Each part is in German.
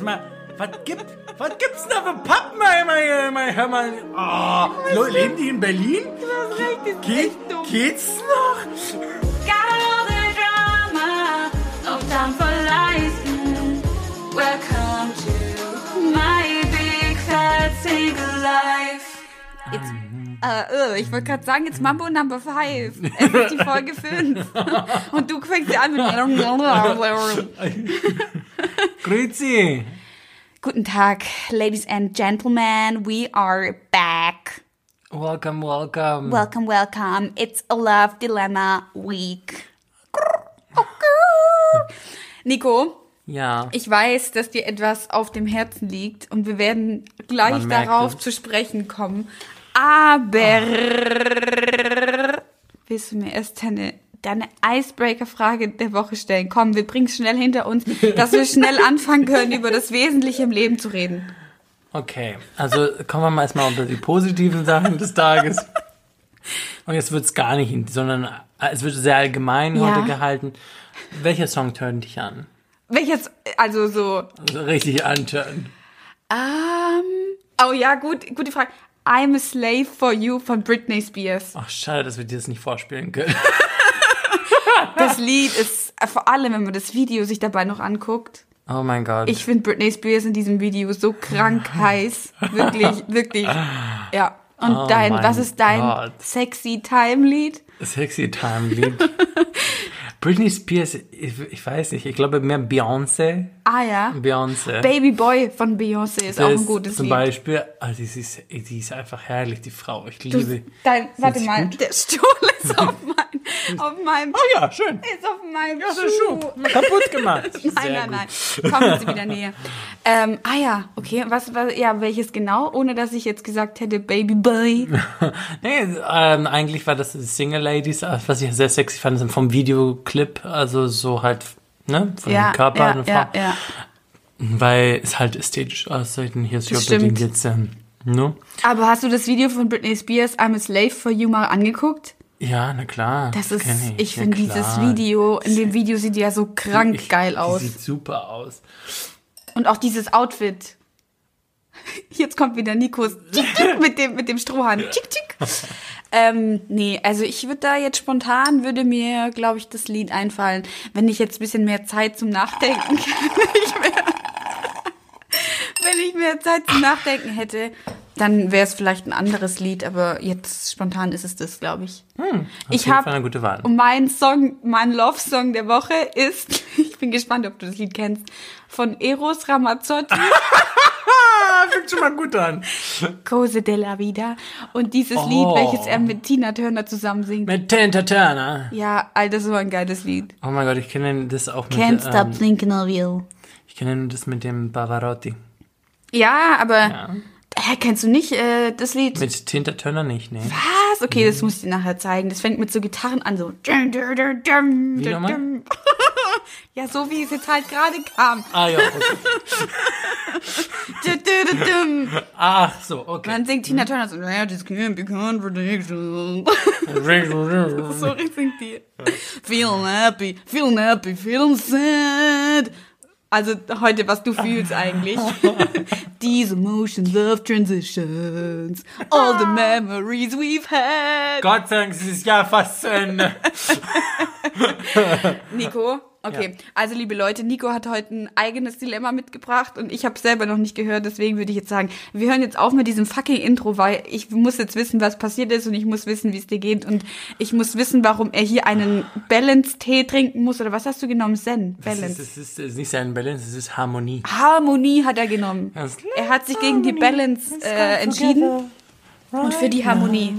Sag mal, was gibt, was gibt's da für Pappen, mein, hör mal. Oh, Leute, leben die in Berlin? Du hast recht, das ist echt dumm. geht's noch? Got all the drama, no time for lies. Welcome to my big fat single life. Jetzt, äh, ich wollte gerade sagen, jetzt Mambo Number 5. Es ist die Folge 5. Und du fängst an mit. Grüezi. Guten Tag, Ladies and Gentlemen. We are back. Welcome, welcome. Welcome, welcome. It's a love dilemma week. Nico, Ja. ich weiß, dass dir etwas auf dem Herzen liegt und wir werden gleich darauf es. zu sprechen kommen. Aber willst du mir erst deine, deine Icebreaker-Frage der Woche stellen? Komm, wir bringen es schnell hinter uns, dass wir schnell anfangen können, über das Wesentliche im Leben zu reden. Okay, also kommen wir mal erstmal unter die positiven Sachen des Tages. Und jetzt wird's gar nicht, in- sondern äh, es wird sehr allgemein Ja. heute gehalten. Welcher Song turnt dich an? Welches, also so, Also richtig anturnen. ähm, oh ja, gut, gute Frage. I'm a Slave for You von Britney Spears. Ach, schade, dass wir dir das nicht vorspielen können. Das Lied ist, äh, vor allem, wenn man das Video sich dabei noch anguckt. Oh mein Gott. Ich finde Britney Spears in diesem Video so krank heiß. Wirklich, wirklich. Ja. Und Oh dein, was ist dein Gott. sexy Time-Lied? Sexy Time Lied. Britney Spears, ich, ich weiß nicht, ich glaube mehr Beyoncé. Ah ja. Beyoncé. Baby Boy von Beyoncé ist auch Das ein gutes Zum Lied. Beispiel, also sie ist, sie ist einfach herrlich, die Frau. Ich Du, liebe. dein, warte mal, gut? der Stuhl ist auf, mein, auf meinem, Oh ja, schön. ist auf meinem Ja, Schuh. Schuh. Kaputt gemacht. Nein, nein, nein. Kommen Sie wieder näher. Ähm, ah ja, okay. Was, was, ja, welches genau? Ohne dass ich jetzt gesagt hätte, Baby Boy. Nee, ähm, eigentlich war das Single Ladies, äh, was ich sehr sexy fand, sind vom Videoclip, also so halt, ne, von Ja, dem Körper ja, ja, ja. Weil es halt ästhetisch aussieht und hier ist ja unbedingt jetzt, ähm, ne? Aber hast du das Video von Britney Spears I'm a Slave for You mal angeguckt? Ja, na klar. Das ist, kenn ich, Ja, finde dieses. Video, in dem Video sieht die ja so krank Ich- geil aus. sieht super aus. Und auch dieses Outfit. Jetzt kommt wieder Nikos tschick, tschick mit dem, mit dem Strohhalm. Tschick, tschick. Ähm, nee, also ich würde da jetzt spontan, würde mir, glaube ich, das Lied einfallen, wenn ich jetzt ein bisschen mehr Zeit zum Nachdenken, ich wenn ich mehr Zeit zum Nachdenken hätte, dann wäre es vielleicht ein anderes Lied, aber jetzt spontan ist es das, glaube ich. ich jeden habe eine gute Wahl. und mein Song, mein Love-Song der Woche ist, ich bin gespannt, ob du das Lied kennst, von Eros Ramazzotti. Fängt schon mal gut an. Cose della Vida. Und dieses Oh. Lied, welches er mit Tina Turner zusammen singt. Mit Tanta Turner. Ja, Alter, so ein geiles Lied. Oh mein Gott, ich kenne das auch mit, Can't stop ähm, thinking of you. ich kenne das mit dem Pavarotti. Ja, aber Ja. Hä, kennst du nicht äh, das Lied? Mit Tinta Turner nicht, nee. Was? Okay, das muss ich dir nachher zeigen. Das fängt mit so Gitarren an, so. Wie nochmal? Ja, so wie es jetzt halt gerade kam. Ah ja, okay. Ach so, okay. Dann singt Tina Turner so, naja, this can't be contradiction. so singt die. Feeling happy, feeling happy, feeling sad. Also heute, was du fühlst eigentlich. These emotions of transitions, all the memories we've had. Gott sei Dank ist dieses Jahr fast zu Ende. Nico, okay. Also liebe Leute, Nico hat heute ein eigenes Dilemma mitgebracht und ich habe selber noch nicht gehört, deswegen würde ich jetzt sagen, wir hören jetzt auf mit diesem fucking Intro, weil ich muss jetzt wissen, was passiert ist und ich muss wissen, wie es dir geht und ich muss wissen, warum er hier einen Balance-Tee trinken muss oder was hast du genommen? Zen, ist, Balance. es ist, es ist nicht sein Balance, es ist Harmonie. Harmonie hat er genommen. Das- Er hat sich gegen die Balance äh, entschieden und für die Harmonie.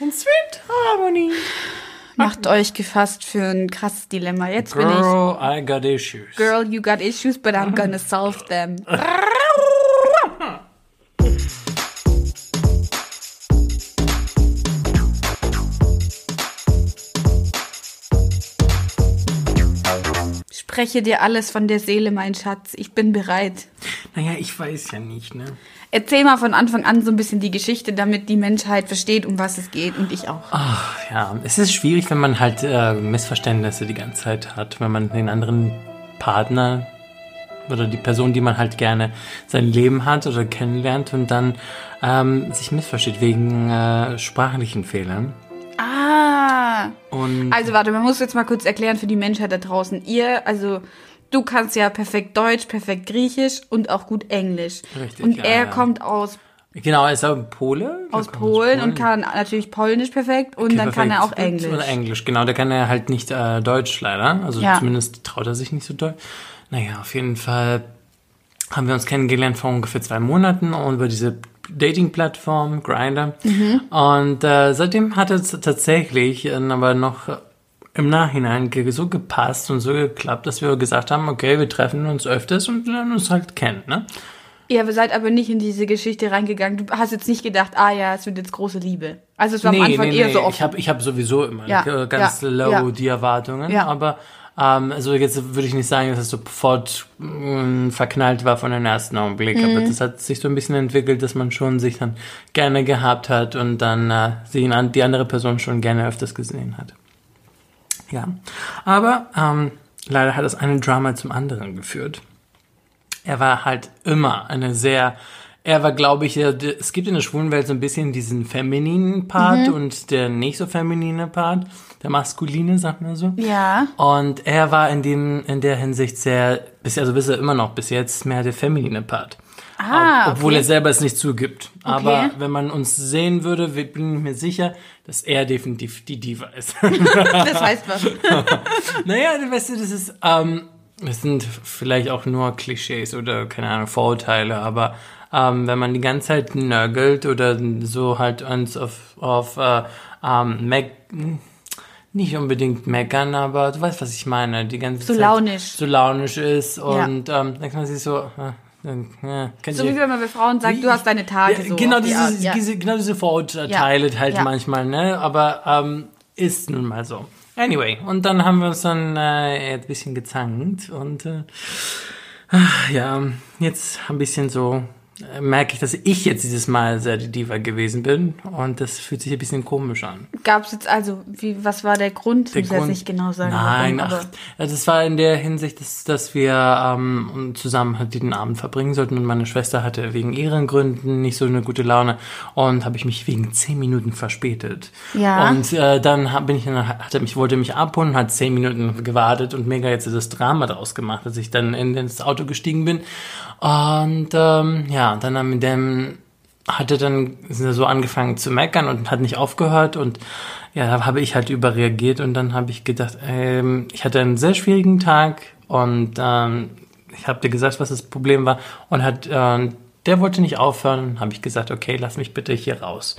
And sweet Harmony. Macht euch gefasst für ein krasses Dilemma. Jetzt bin ich. Girl, I got issues. Girl, you got issues, but I'm gonna solve them. Spreche dir alles von der Seele, mein Schatz. Ich bin bereit. Naja, ich weiß ja nicht, ne? Erzähl mal von Anfang an so ein bisschen die Geschichte, damit die Menschheit versteht, um was es geht und ich auch. Ja, es ist schwierig, wenn man halt äh, Missverständnisse die ganze Zeit hat, wenn man den anderen Partner oder die Person, die man halt gerne sein Leben hat oder kennenlernt und dann ähm, sich missversteht wegen äh, sprachlichen Fehlern. Ah. Und Also warte, man muss jetzt mal kurz erklären für die Menschheit da draußen. Ihr, also du kannst ja perfekt Deutsch, perfekt Griechisch und auch gut Englisch. Richtig, Und ja, er ja. kommt aus, genau, er ist auch Pole. aus Er kommt Polen und kann natürlich Polnisch perfekt und Okay, dann kann er auch perfekt. Englisch. Oder Englisch, genau. Da kann er halt nicht äh, Deutsch leider. Also Ja. zumindest traut er sich nicht so doll. Naja, auf jeden Fall haben wir uns kennengelernt vor ungefähr zwei Monaten und über diese Dating-Plattform, Grindr. Mhm. Und äh, seitdem hat es tatsächlich äh, aber noch im Nachhinein so gepasst und so geklappt, dass wir gesagt haben, okay, wir treffen uns öfters und lernen uns halt kennen, ne? Ihr seid aber nicht in diese Geschichte reingegangen. Du hast jetzt nicht gedacht, ah ja, es wird jetzt große Liebe. Also es war am Anfang eher so offen. Ich habe ich hab sowieso immer Ja, ganz ja, low ja. die Erwartungen, Ja. aber ähm, also jetzt würde ich nicht sagen, dass es sofort mh, verknallt war von den ersten Augenblick, Mhm. aber das hat sich so ein bisschen entwickelt, dass man schon sich dann gerne gehabt hat und dann äh, die andere Person schon gerne öfters gesehen hat. Ja, aber ähm, leider hat das eine Drama zum anderen geführt er war halt immer eine sehr, er war, glaube ich, es gibt in der schwulen Welt so ein bisschen diesen femininen Part und der nicht so feminine Part, der maskuline, sagt man so. Ja. Und er war in dem, in der Hinsicht sehr, bisher, also bis er immer noch bis jetzt mehr der feminine Part. Ah, Obwohl okay. er selber es nicht zugibt. Aber Okay. wenn man uns sehen würde, bin ich mir sicher, dass er definitiv die Diva ist. Das heißt was. Naja, du weißt du, das ist, ähm, das sind vielleicht auch nur Klischees oder, keine Ahnung, Vorurteile, aber ähm, wenn man die ganze Zeit nörgelt oder so halt uns auf, auf äh, ähm, Mac, nicht unbedingt meckern, aber du weißt, was ich meine, die ganze So Zeit launisch. so launisch ist und ähm, dann kann man sich so, äh, kennt So wie wenn man bei Frauen sagt, du hast deine Tage ja, so. genau, auf die diese, ja. genau diese Vorurteile halt Ja. manchmal, ne? Aber ähm, ist nun mal so. Anyway, und dann haben wir uns dann äh, ein bisschen gezankt und äh, ach, ja, jetzt ein bisschen so merke ich, dass ich jetzt dieses Mal sehr die Diva gewesen bin und das fühlt sich ein bisschen komisch an. Gab es jetzt also, wie, was war der Grund? Der jetzt Grund- nicht genau sagen. Nein, warum, ach, also es war in der Hinsicht, dass, dass wir ähm, zusammen halt den Abend verbringen sollten und meine Schwester hatte wegen ihren Gründen nicht so eine gute Laune und habe ich mich wegen zehn Minuten verspätet. Ja. Und äh, dann hab, bin ich, hat er mich, wollte mich abholen, hat zehn Minuten gewartet und mega jetzt das Drama draus gemacht, dass ich dann in das Auto gestiegen bin. Und ähm, ja, dann mit dem hatte dann so angefangen zu meckern und hat nicht aufgehört und ja, da habe ich halt überreagiert und dann habe ich gedacht, ähm, ich hatte einen sehr schwierigen Tag und ähm, ich habe dir gesagt, was das Problem war und hat äh, der wollte nicht aufhören, habe ich gesagt, okay, lass mich bitte hier raus.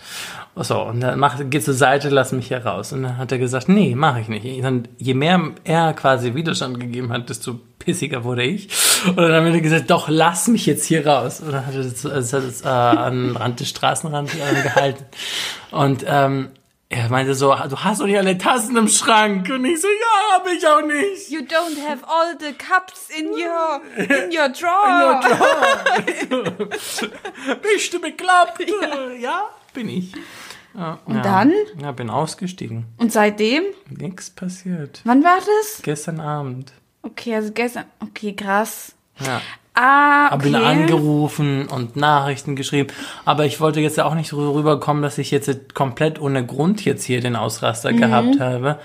So, und dann mach, geh zur Seite, lass mich hier raus. Und dann hat er gesagt, nee, mache ich nicht. Dann, je mehr er quasi Widerstand gegeben hat, desto pissiger wurde ich. Und dann haben wir gesagt, doch, lass mich jetzt hier raus. Und dann hat er das, das, hat es äh, an den Rand des Straßenrand äh, gehalten. Und ähm, er meinte so, du hast doch nicht alle Tassen im Schrank. Und ich so, ja, hab ich auch nicht. You don't have all the cups in your in your drawer. Bist du bekloppt? Ja, bin ich. Ja, Und ja. dann? Ja, bin ausgestiegen. Und seitdem? Nichts passiert. Wann war das? Gestern Abend. Okay, also gestern. Okay, krass. Ja. Ah, Hab ihn okay. angerufen und Nachrichten geschrieben. Aber ich wollte jetzt ja auch nicht rüberkommen, dass ich jetzt komplett ohne Grund jetzt hier den Ausraster Mhm. gehabt habe,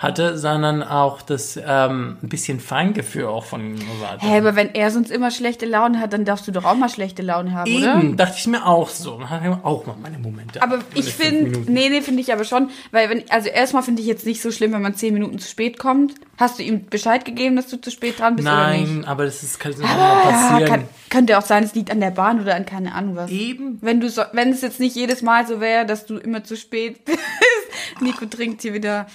hatte, sondern auch das ähm, ein bisschen Feingefühl auch von ihm. Hä, aber wenn er sonst immer schlechte Laune hat, dann darfst du doch auch mal schlechte Laune haben, oder? Eben, dachte ich mir auch so. Dann hatte ich auch mal meine Momente. Aber ich finde, nee, nee, finde ich aber schon, weil wenn, also erstmal finde ich jetzt nicht so schlimm, wenn man zehn Minuten zu spät kommt. Hast du ihm Bescheid gegeben, dass du zu spät dran bist oder nicht? Nein, aber das ist, kann immer Ja, passieren. kann, könnte auch sein, es liegt an der Bahn oder an keine Ahnung was. Eben. Wenn du so, wenn es jetzt nicht jedes Mal so wäre, dass du immer zu spät bist. Nico trinkt hier wieder.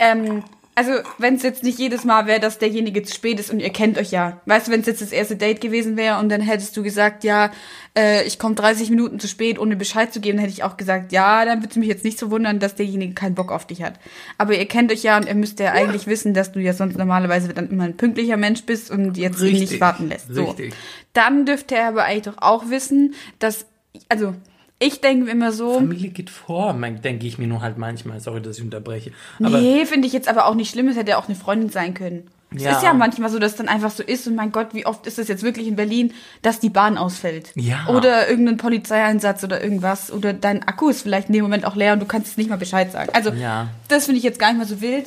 Ähm, also, wenn es jetzt nicht jedes Mal wäre, dass derjenige zu spät ist und ihr kennt euch ja. Weißt du, wenn es jetzt das erste Date gewesen wäre und dann hättest du gesagt, ja, äh, ich komme 30 Minuten zu spät, ohne Bescheid zu geben, dann hätte ich auch gesagt, ja, dann würde es mich jetzt nicht so wundern, dass derjenige keinen Bock auf dich hat. Aber ihr kennt euch ja und ihr müsst ja, eigentlich wissen, dass du ja sonst normalerweise dann immer ein pünktlicher Mensch bist und jetzt ihn nicht warten lässt. So. richtig. Dann dürfte er aber eigentlich doch auch wissen, dass, also, ich denke mir immer so, Familie geht vor, denke ich mir nur halt manchmal. Sorry, dass ich unterbreche. Aber nee, finde ich jetzt aber auch nicht schlimm, es hätte ja auch eine Freundin sein können. Es Ja. ist ja manchmal so, dass es dann einfach so ist und mein Gott, wie oft ist es jetzt wirklich in Berlin, dass die Bahn ausfällt. Ja. Oder irgendein Polizeieinsatz oder irgendwas. Oder dein Akku ist vielleicht in dem Moment auch leer und du kannst jetzt nicht mal Bescheid sagen. Also, Ja. das finde ich jetzt gar nicht mehr so wild.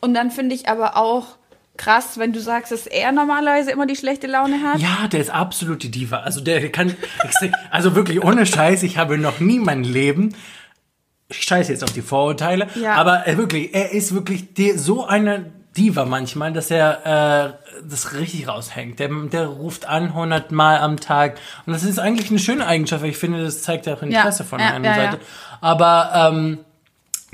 Und dann finde ich aber auch krass, wenn du sagst, dass er normalerweise immer die schlechte Laune hat. Ja, der ist absolut die Diva. Also der kann also wirklich ohne Scheiß, ich habe noch nie mein Leben ich scheiße jetzt auf die Vorurteile, Ja. aber er wirklich, er ist wirklich die, so eine Diva manchmal, dass er äh, das richtig raushängt. Der, der ruft an 100 Mal am Tag und das ist eigentlich eine schöne Eigenschaft, weil ich finde, das zeigt ja auch Interesse Ja, von ja, einer ja, Seite. Aber ähm,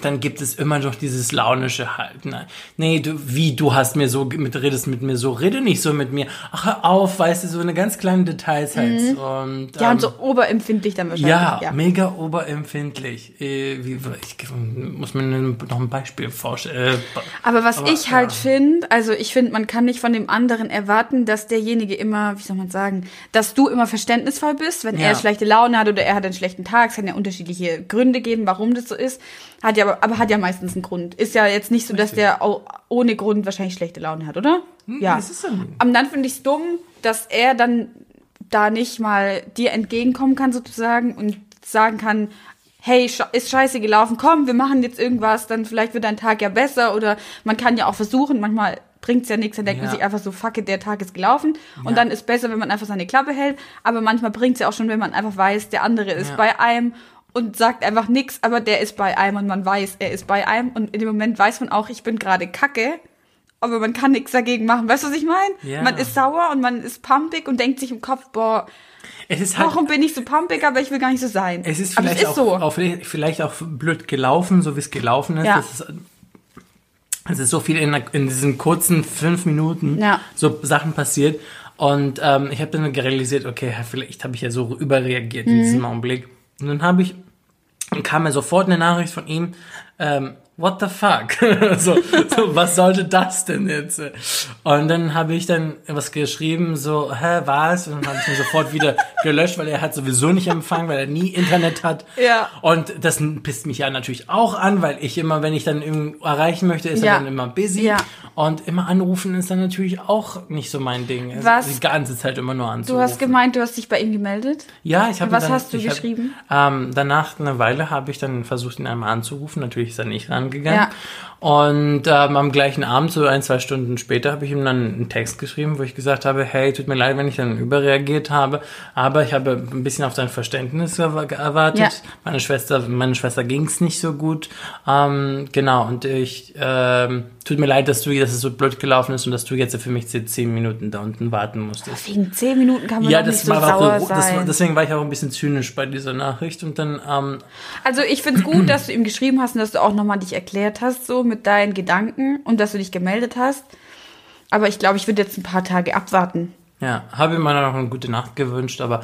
dann gibt es immer noch dieses launische halt. Nein, nee, du, wie, du hast mir so, mit, redest mit mir so, rede nicht so mit mir. Ach, hör auf, weißt du, so eine ganz kleine Details halt. Und, Mhm. Ja, ähm, und so oberempfindlich dann wahrscheinlich. ja, ja. mega oberempfindlich. Äh, wie, ich muss mir noch ein Beispiel vorstellen. Äh, Aber was Aber, ich halt ja. finde, also ich finde, man kann nicht von dem anderen erwarten, dass derjenige immer, wie soll man sagen, dass du immer verständnisvoll bist, wenn Ja. er schlechte Laune hat oder er hat einen schlechten Tag. Es kann ja unterschiedliche Gründe geben, warum das so ist. Hat ja, aber, aber hat ja meistens einen Grund. Ist ja jetzt nicht so, dass der au- ohne Grund wahrscheinlich schlechte Laune hat, oder? ja. das ist dann- Aber dann finde ich es dumm, dass er dann da nicht mal dir entgegenkommen kann sozusagen und sagen kann, hey, ist scheiße gelaufen, komm, wir machen jetzt irgendwas, dann vielleicht wird dein Tag ja besser oder man kann ja auch versuchen, manchmal bringt's ja nichts, dann denkt man Ja. sich einfach so, fuck it, der Tag ist gelaufen und Ja. dann ist besser, wenn man einfach seine Klappe hält, aber manchmal bringt's ja auch schon, wenn man einfach weiß, der andere ist Ja. bei einem und sagt einfach nichts, aber der ist bei einem und man weiß, er ist bei einem und in dem Moment weiß man auch, ich bin gerade kacke, aber man kann nichts dagegen machen. Weißt du, was ich meine? Ja. Man ist sauer und man ist pumpig und denkt sich im Kopf, boah, halt, warum bin ich so pumpig, aber ich will gar nicht so sein. es ist vielleicht, es ist auch, so. auch, vielleicht auch blöd gelaufen, so wie es gelaufen ist. Ja. Ist es ist so viel in, in diesen kurzen fünf Minuten Ja. so Sachen passiert. Und ähm, ich habe dann realisiert, okay, vielleicht habe ich ja so überreagiert in Mhm. diesem Augenblick. Und dann habe ich, dann kam mir sofort eine Nachricht von ihm, ähm, what the fuck? so, so, was sollte das denn jetzt? Und dann habe ich dann was geschrieben, so, hä, was? Und dann habe ich ihn sofort wieder gelöscht, weil er hat sowieso nicht empfangen, weil er nie Internet hat. Ja. Und das pisst mich ja natürlich auch an, weil ich immer, wenn ich dann irgendwo erreichen möchte, ist Ja. er dann immer busy. Ja. Und immer anrufen ist dann natürlich auch nicht so mein Ding. Also Was? Die ganze Zeit immer nur anzurufen. Du hast gemeint, du hast dich bei ihm gemeldet? Ja, ich habe Was dann, hast du geschrieben? Hab, ähm, danach eine Weile habe ich dann versucht, ihn einmal anzurufen. Natürlich ist er nicht rangegangen. Ja. Und ähm, am gleichen Abend, so ein, zwei Stunden später, habe ich ihm dann einen Text geschrieben, wo ich gesagt habe, hey, tut mir leid, wenn ich dann überreagiert habe, aber ich habe ein bisschen auf dein Verständnis erwa- erwartet. Ja. Meine Schwester, meine Schwester ging es nicht so gut. Ähm, genau, und ich ähm, tut mir leid, dass du, dass es so blöd gelaufen ist und dass du jetzt für mich zehn Minuten da unten warten musstest. Wegen zehn Minuten kann man Ja, doch das nicht so war sauer auch, das sein. war, deswegen war ich auch ein bisschen zynisch bei dieser Nachricht und dann, ähm, Also ich finde es gut, dass du ihm geschrieben hast und dass du auch nochmal dich erklärt hast, so mit deinen Gedanken und dass du dich gemeldet hast. Aber ich glaube, ich würde jetzt ein paar Tage abwarten. ja, habe ihm noch eine gute Nacht gewünscht, aber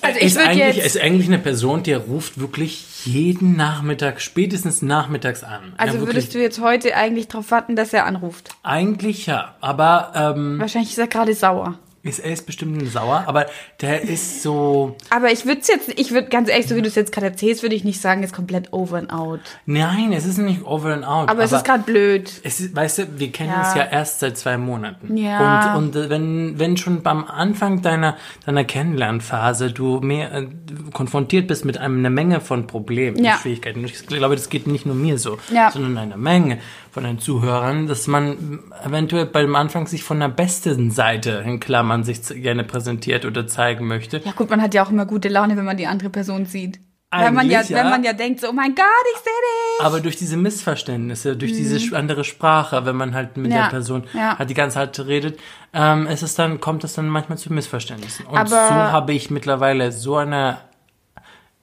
Also ich ist eigentlich, jetzt- ist eigentlich eine Person, der ruft wirklich jeden Nachmittag, spätestens nachmittags an. Also ja, würdest du jetzt heute eigentlich darauf warten, dass er anruft? Eigentlich ja, aber ähm, Wahrscheinlich ist er gerade sauer. Ist, er ist bestimmt sauer, aber der ist so, Aber ich würde es jetzt, ich würde ganz ehrlich, so wie du es jetzt gerade erzählst, würde ich nicht sagen, ist komplett over and out. nein, es ist nicht over and out. Aber, es ist gerade blöd. Es ist, weißt du, wir kennen Ja. uns ja erst seit zwei Monaten. Ja. Und, und äh, wenn, wenn schon beim Anfang deiner, deiner Kennenlernphase du mehr äh, konfrontiert bist mit einem, einer Menge von Problemen, Ja. Schwierigkeiten, ich glaube, das geht nicht nur mir so, Ja. sondern einer Menge von den Zuhörern, dass man eventuell beim Anfang sich von der besten Seite in Klammern sich gerne präsentiert oder zeigen möchte. Ja gut, man hat ja auch immer gute Laune, wenn man die andere Person sieht. Wenn man ja, ja. wenn man ja denkt, so, oh mein Gott, ich sehe dich. Aber durch diese Missverständnisse, durch diese sch- andere Sprache, wenn man halt mit Mhm. Ja, der Person ja. halt die ganze Zeit redet, ähm, ist es dann, kommt es dann manchmal zu Missverständnissen. Und Aber- so habe ich mittlerweile so eine.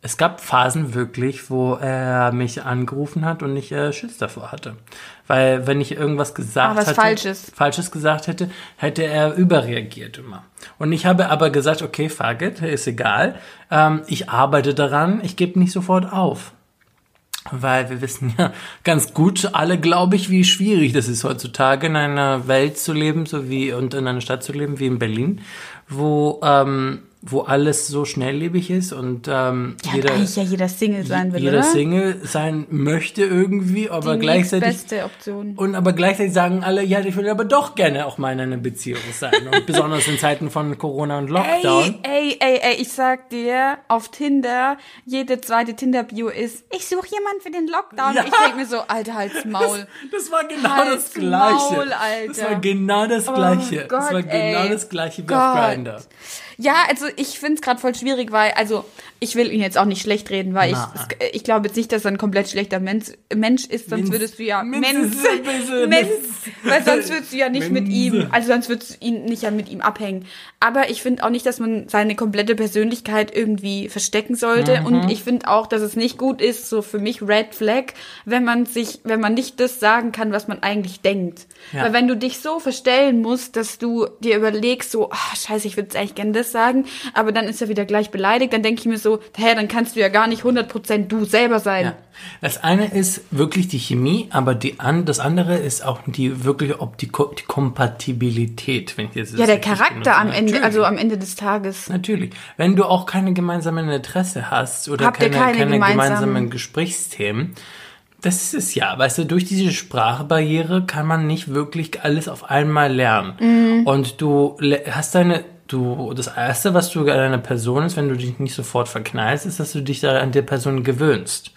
Es gab Phasen wirklich, wo er mich angerufen hat und ich äh, Schiss davor hatte. Weil wenn ich irgendwas gesagt Ah, was hatte, Falsches. Falsches gesagt hätte, hätte er überreagiert immer. Und ich habe aber gesagt, okay, fuck it, ist egal. Ähm, ich arbeite daran, ich gebe nicht sofort auf. Weil wir wissen ja ganz gut, alle glaube ich, wie schwierig das ist heutzutage in einer Welt zu leben, so wie und in einer Stadt zu leben wie in Berlin, wo, ähm, wo alles so schnelllebig ist und ähm, Ja, jeder, eigentlich ja jeder Single sein will, jeder oder? Single sein möchte irgendwie, aber Die gleichzeitig nächstbeste Option. und aber gleichzeitig sagen alle, ja, ich will aber doch gerne auch mal in einer Beziehung sein. Und besonders in Zeiten von Corona und Lockdown. Ey, ey, ey, ey, ich sag dir, auf Tinder, jede zweite Tinder-Bio ist, ich suche jemanden für den Lockdown. Ja. Ich denk mir so, Alter, halt's Maul. Das war genau Halt's das Gleiche. Maul, Alter. Oh Das war genau das Gleiche. das war Gott, genau ey. das Gleiche wie auf Gott. Grindr. Ja, also ich find's grad voll schwierig, weil, also ich will ihn jetzt auch nicht schlecht reden, weil ich, Na. es- ich glaube jetzt nicht, dass er ein komplett schlechter Mensch, Mensch ist, sonst Minz- würdest du ja, Mensch, Mensch, weil sonst würdest du ja nicht mit Minz. ihm, also sonst würdest du ihn nicht ja mit ihm abhängen. Aber ich finde auch nicht, dass man seine komplette Persönlichkeit irgendwie verstecken sollte Mhm. und ich finde auch, dass es nicht gut ist, so für mich Red Flag, wenn man sich, wenn man nicht das sagen kann, was man eigentlich denkt. Ja. Weil wenn du dich so verstellen musst, dass du dir überlegst, so, ah, scheiße, ich würde eigentlich gerne das sagen, aber dann ist er wieder gleich beleidigt, dann denke ich mir so, hä, dann kannst du ja gar nicht 100% du selber sein. Ja. Das eine ist wirklich die Chemie, aber die an, das andere ist auch die wirklich ob die, Ko- die Kompatibilität, wenn ich jetzt Ja, der Charakter am Ende, Natürlich. also am Ende des Tages. Natürlich. Wenn du auch keine gemeinsamen Interesse hast oder keine, keine keine, gemeinsamen- gemeinsamen Gesprächsthemen, das ist es ja. Weißt du, durch diese Sprachbarriere kann man nicht wirklich alles auf einmal lernen. Mhm. Und du hast deine, du, das erste, was du an einer Person ist, wenn du dich nicht sofort verknallst, ist, dass du dich da an der Person gewöhnst.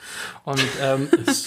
Und, ähm, es-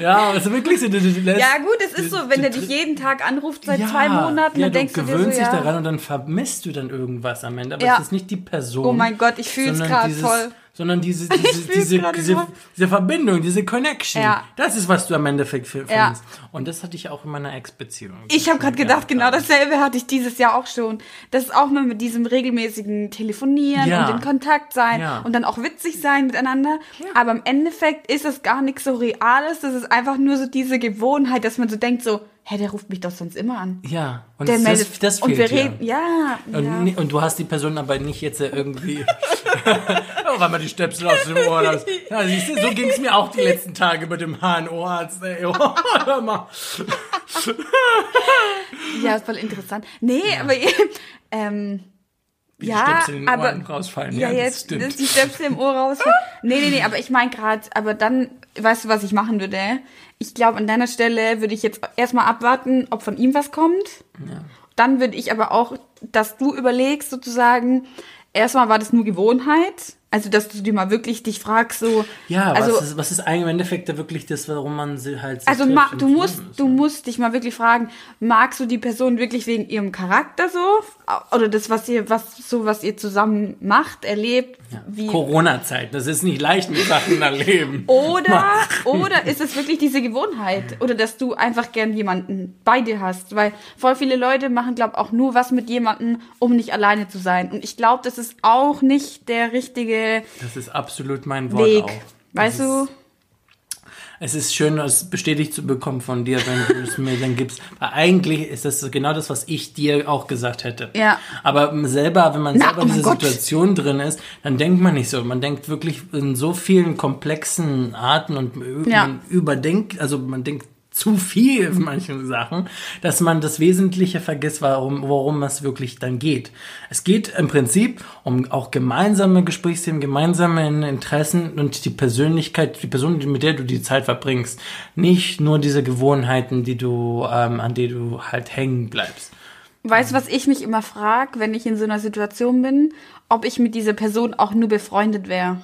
ja, also wirklich so, du, du lässt, Ja, gut, es ist so, wenn er dich jeden Tag anruft seit ja, zwei Monaten, ja, dann denkst du du dir gewöhnst so, dich ja. daran und dann vermisst du dann irgendwas am Ende. Aber Ja. es ist nicht die Person. Oh mein Gott, ich fühl's sondern grad dieses- voll. Sondern diese, diese, diese, diese, diese Verbindung, diese Connection. Ja. Das ist, was du am Endeffekt für- Ja. findest. Und das hatte ich auch in meiner Ex-Beziehung. Ich habe gerade Ja, gedacht, genau dasselbe hatte ich dieses Jahr auch schon. Das ist auch mal mit diesem regelmäßigen Telefonieren Ja. und in Kontakt sein Ja. und dann auch witzig sein miteinander. Aber im Endeffekt ist es gar nichts so Reales. Das ist einfach nur so diese Gewohnheit, dass man so denkt, so, hä, der ruft mich doch sonst immer an. Ja, und Der das, meldet das, das und fehlt wir ja. reden, ja, Und, ja. und du hast die Person aber nicht jetzt irgendwie. oh, weil man die Stöpsel aus dem Ohr raus. Ja, siehst du, so ging es mir auch die letzten Tage mit dem HNO-Arzt. ey. Oh, hör mal. ja, ist voll interessant. Nee, aber ähm, Wie ja, die Stöpsel in den aber Ohren rausfallen. Ja, das jetzt stimmt. ist die Stöpsel im Ohr raus. nee, nee, nee, aber ich meine gerade, aber dann, weißt du, was ich machen würde? Ich glaube, an deiner Stelle würde ich jetzt erstmal abwarten, ob von ihm was kommt. Dann würde ich aber auch, dass du überlegst, sozusagen, erstmal war das nur Gewohnheit. Also, dass du dir mal wirklich dich fragst, so. Ja, also, was, ist, was ist eigentlich im Endeffekt da wirklich das, warum man sie halt sich also du musst, ist, du ne? musst dich mal wirklich fragen, magst du die Person wirklich wegen ihrem Charakter so? Oder das, was ihr, was, so, was ihr zusammen macht, erlebt? Wie, Corona-Zeit, das ist nicht leicht mit Sachen erleben. Oder, oder ist es wirklich diese Gewohnheit? Oder dass du einfach gern jemanden bei dir hast? Weil voll viele Leute machen, glaube auch nur was mit jemandem, um nicht alleine zu sein. Und ich glaube, das ist auch nicht der richtige Das ist absolut mein Wort Weg. auch. Weißt du? Es ist schön, das bestätigt zu bekommen von dir, wenn du es mir dann gibst. Weil eigentlich ist das genau das, was ich dir auch gesagt hätte. Ja. Aber selber, wenn man Na, selber oh in dieser. Situation drin ist, dann denkt man nicht so. Man denkt wirklich in so vielen komplexen Arten und Ja. man überdenkt, also man denkt zu viel in manchen Sachen, dass man das Wesentliche vergisst, warum, worum es wirklich dann geht. Es geht im Prinzip um auch gemeinsame Gesprächsthemen, gemeinsame Interessen und die Persönlichkeit, die Person, mit der du die Zeit verbringst. Nicht nur diese Gewohnheiten, die du, ähm, an die du halt hängen bleibst. Weißt du, was ich mich immer frage, wenn ich in so einer Situation bin, ob ich mit dieser Person auch nur befreundet wäre?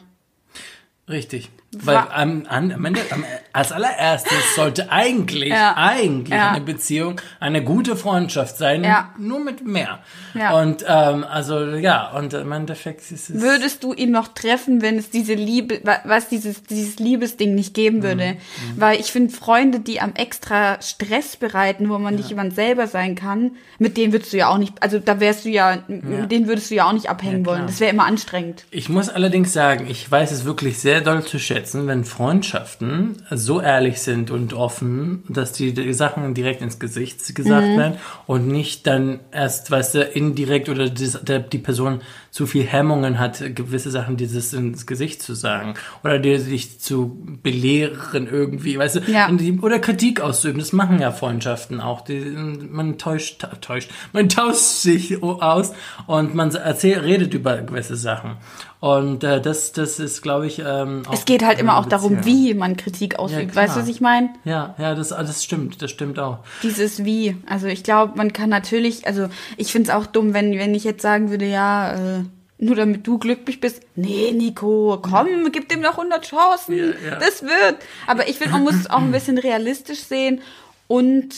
Richtig. Weil am, am Ende, am, als allererstes sollte eigentlich, Ja. eigentlich Ja. eine Beziehung eine gute Freundschaft sein, Ja. nur mit mehr. Ja. Und ähm, also ja, und im Endeffekt ist es. Würdest du ihn noch treffen, wenn es diese Liebe, wa- was dieses, dieses Liebesding nicht geben würde? Weil ich finde, Freunde, die am extra Stress bereiten, wo man nicht jemand selber sein kann, mit denen würdest du ja auch nicht, also da wärst du ja, mit denen würdest du ja auch nicht abhängen wollen. Das wäre immer anstrengend. Ich muss allerdings sagen, ich weiß es wirklich sehr doll zu schätzen, wertschätzen, wenn Freundschaften so ehrlich sind und offen, dass die, die Sachen direkt ins Gesicht gesagt Mhm. werden und nicht dann erst, weißt du, indirekt oder die, die Person zu viel Hemmungen hat, gewisse Sachen dieses ins Gesicht zu sagen oder dir sich zu belehren irgendwie, weißt du, Ja. die, oder Kritik auszuüben. Das machen ja Freundschaften auch. Die, man täuscht, täuscht, man tauscht sich aus und man erzählt, redet über gewisse Sachen. Und äh, das, das ist, glaube ich, ähm, Es geht halt immer auch darum, Beziehung. wie man Kritik ausübt. klar. weißt du, was ich meine? Ja, ja, das, das stimmt, das stimmt auch. Dieses Wie. Also ich glaube, man kann natürlich, also ich finde es auch dumm, wenn, wenn ich jetzt sagen würde, ja, äh, nur damit du glücklich bist. Nee, Nico, komm, gib dem noch 100 Chancen. Ja, ja. Das wird. Aber ich finde, man muss es auch ein bisschen realistisch sehen und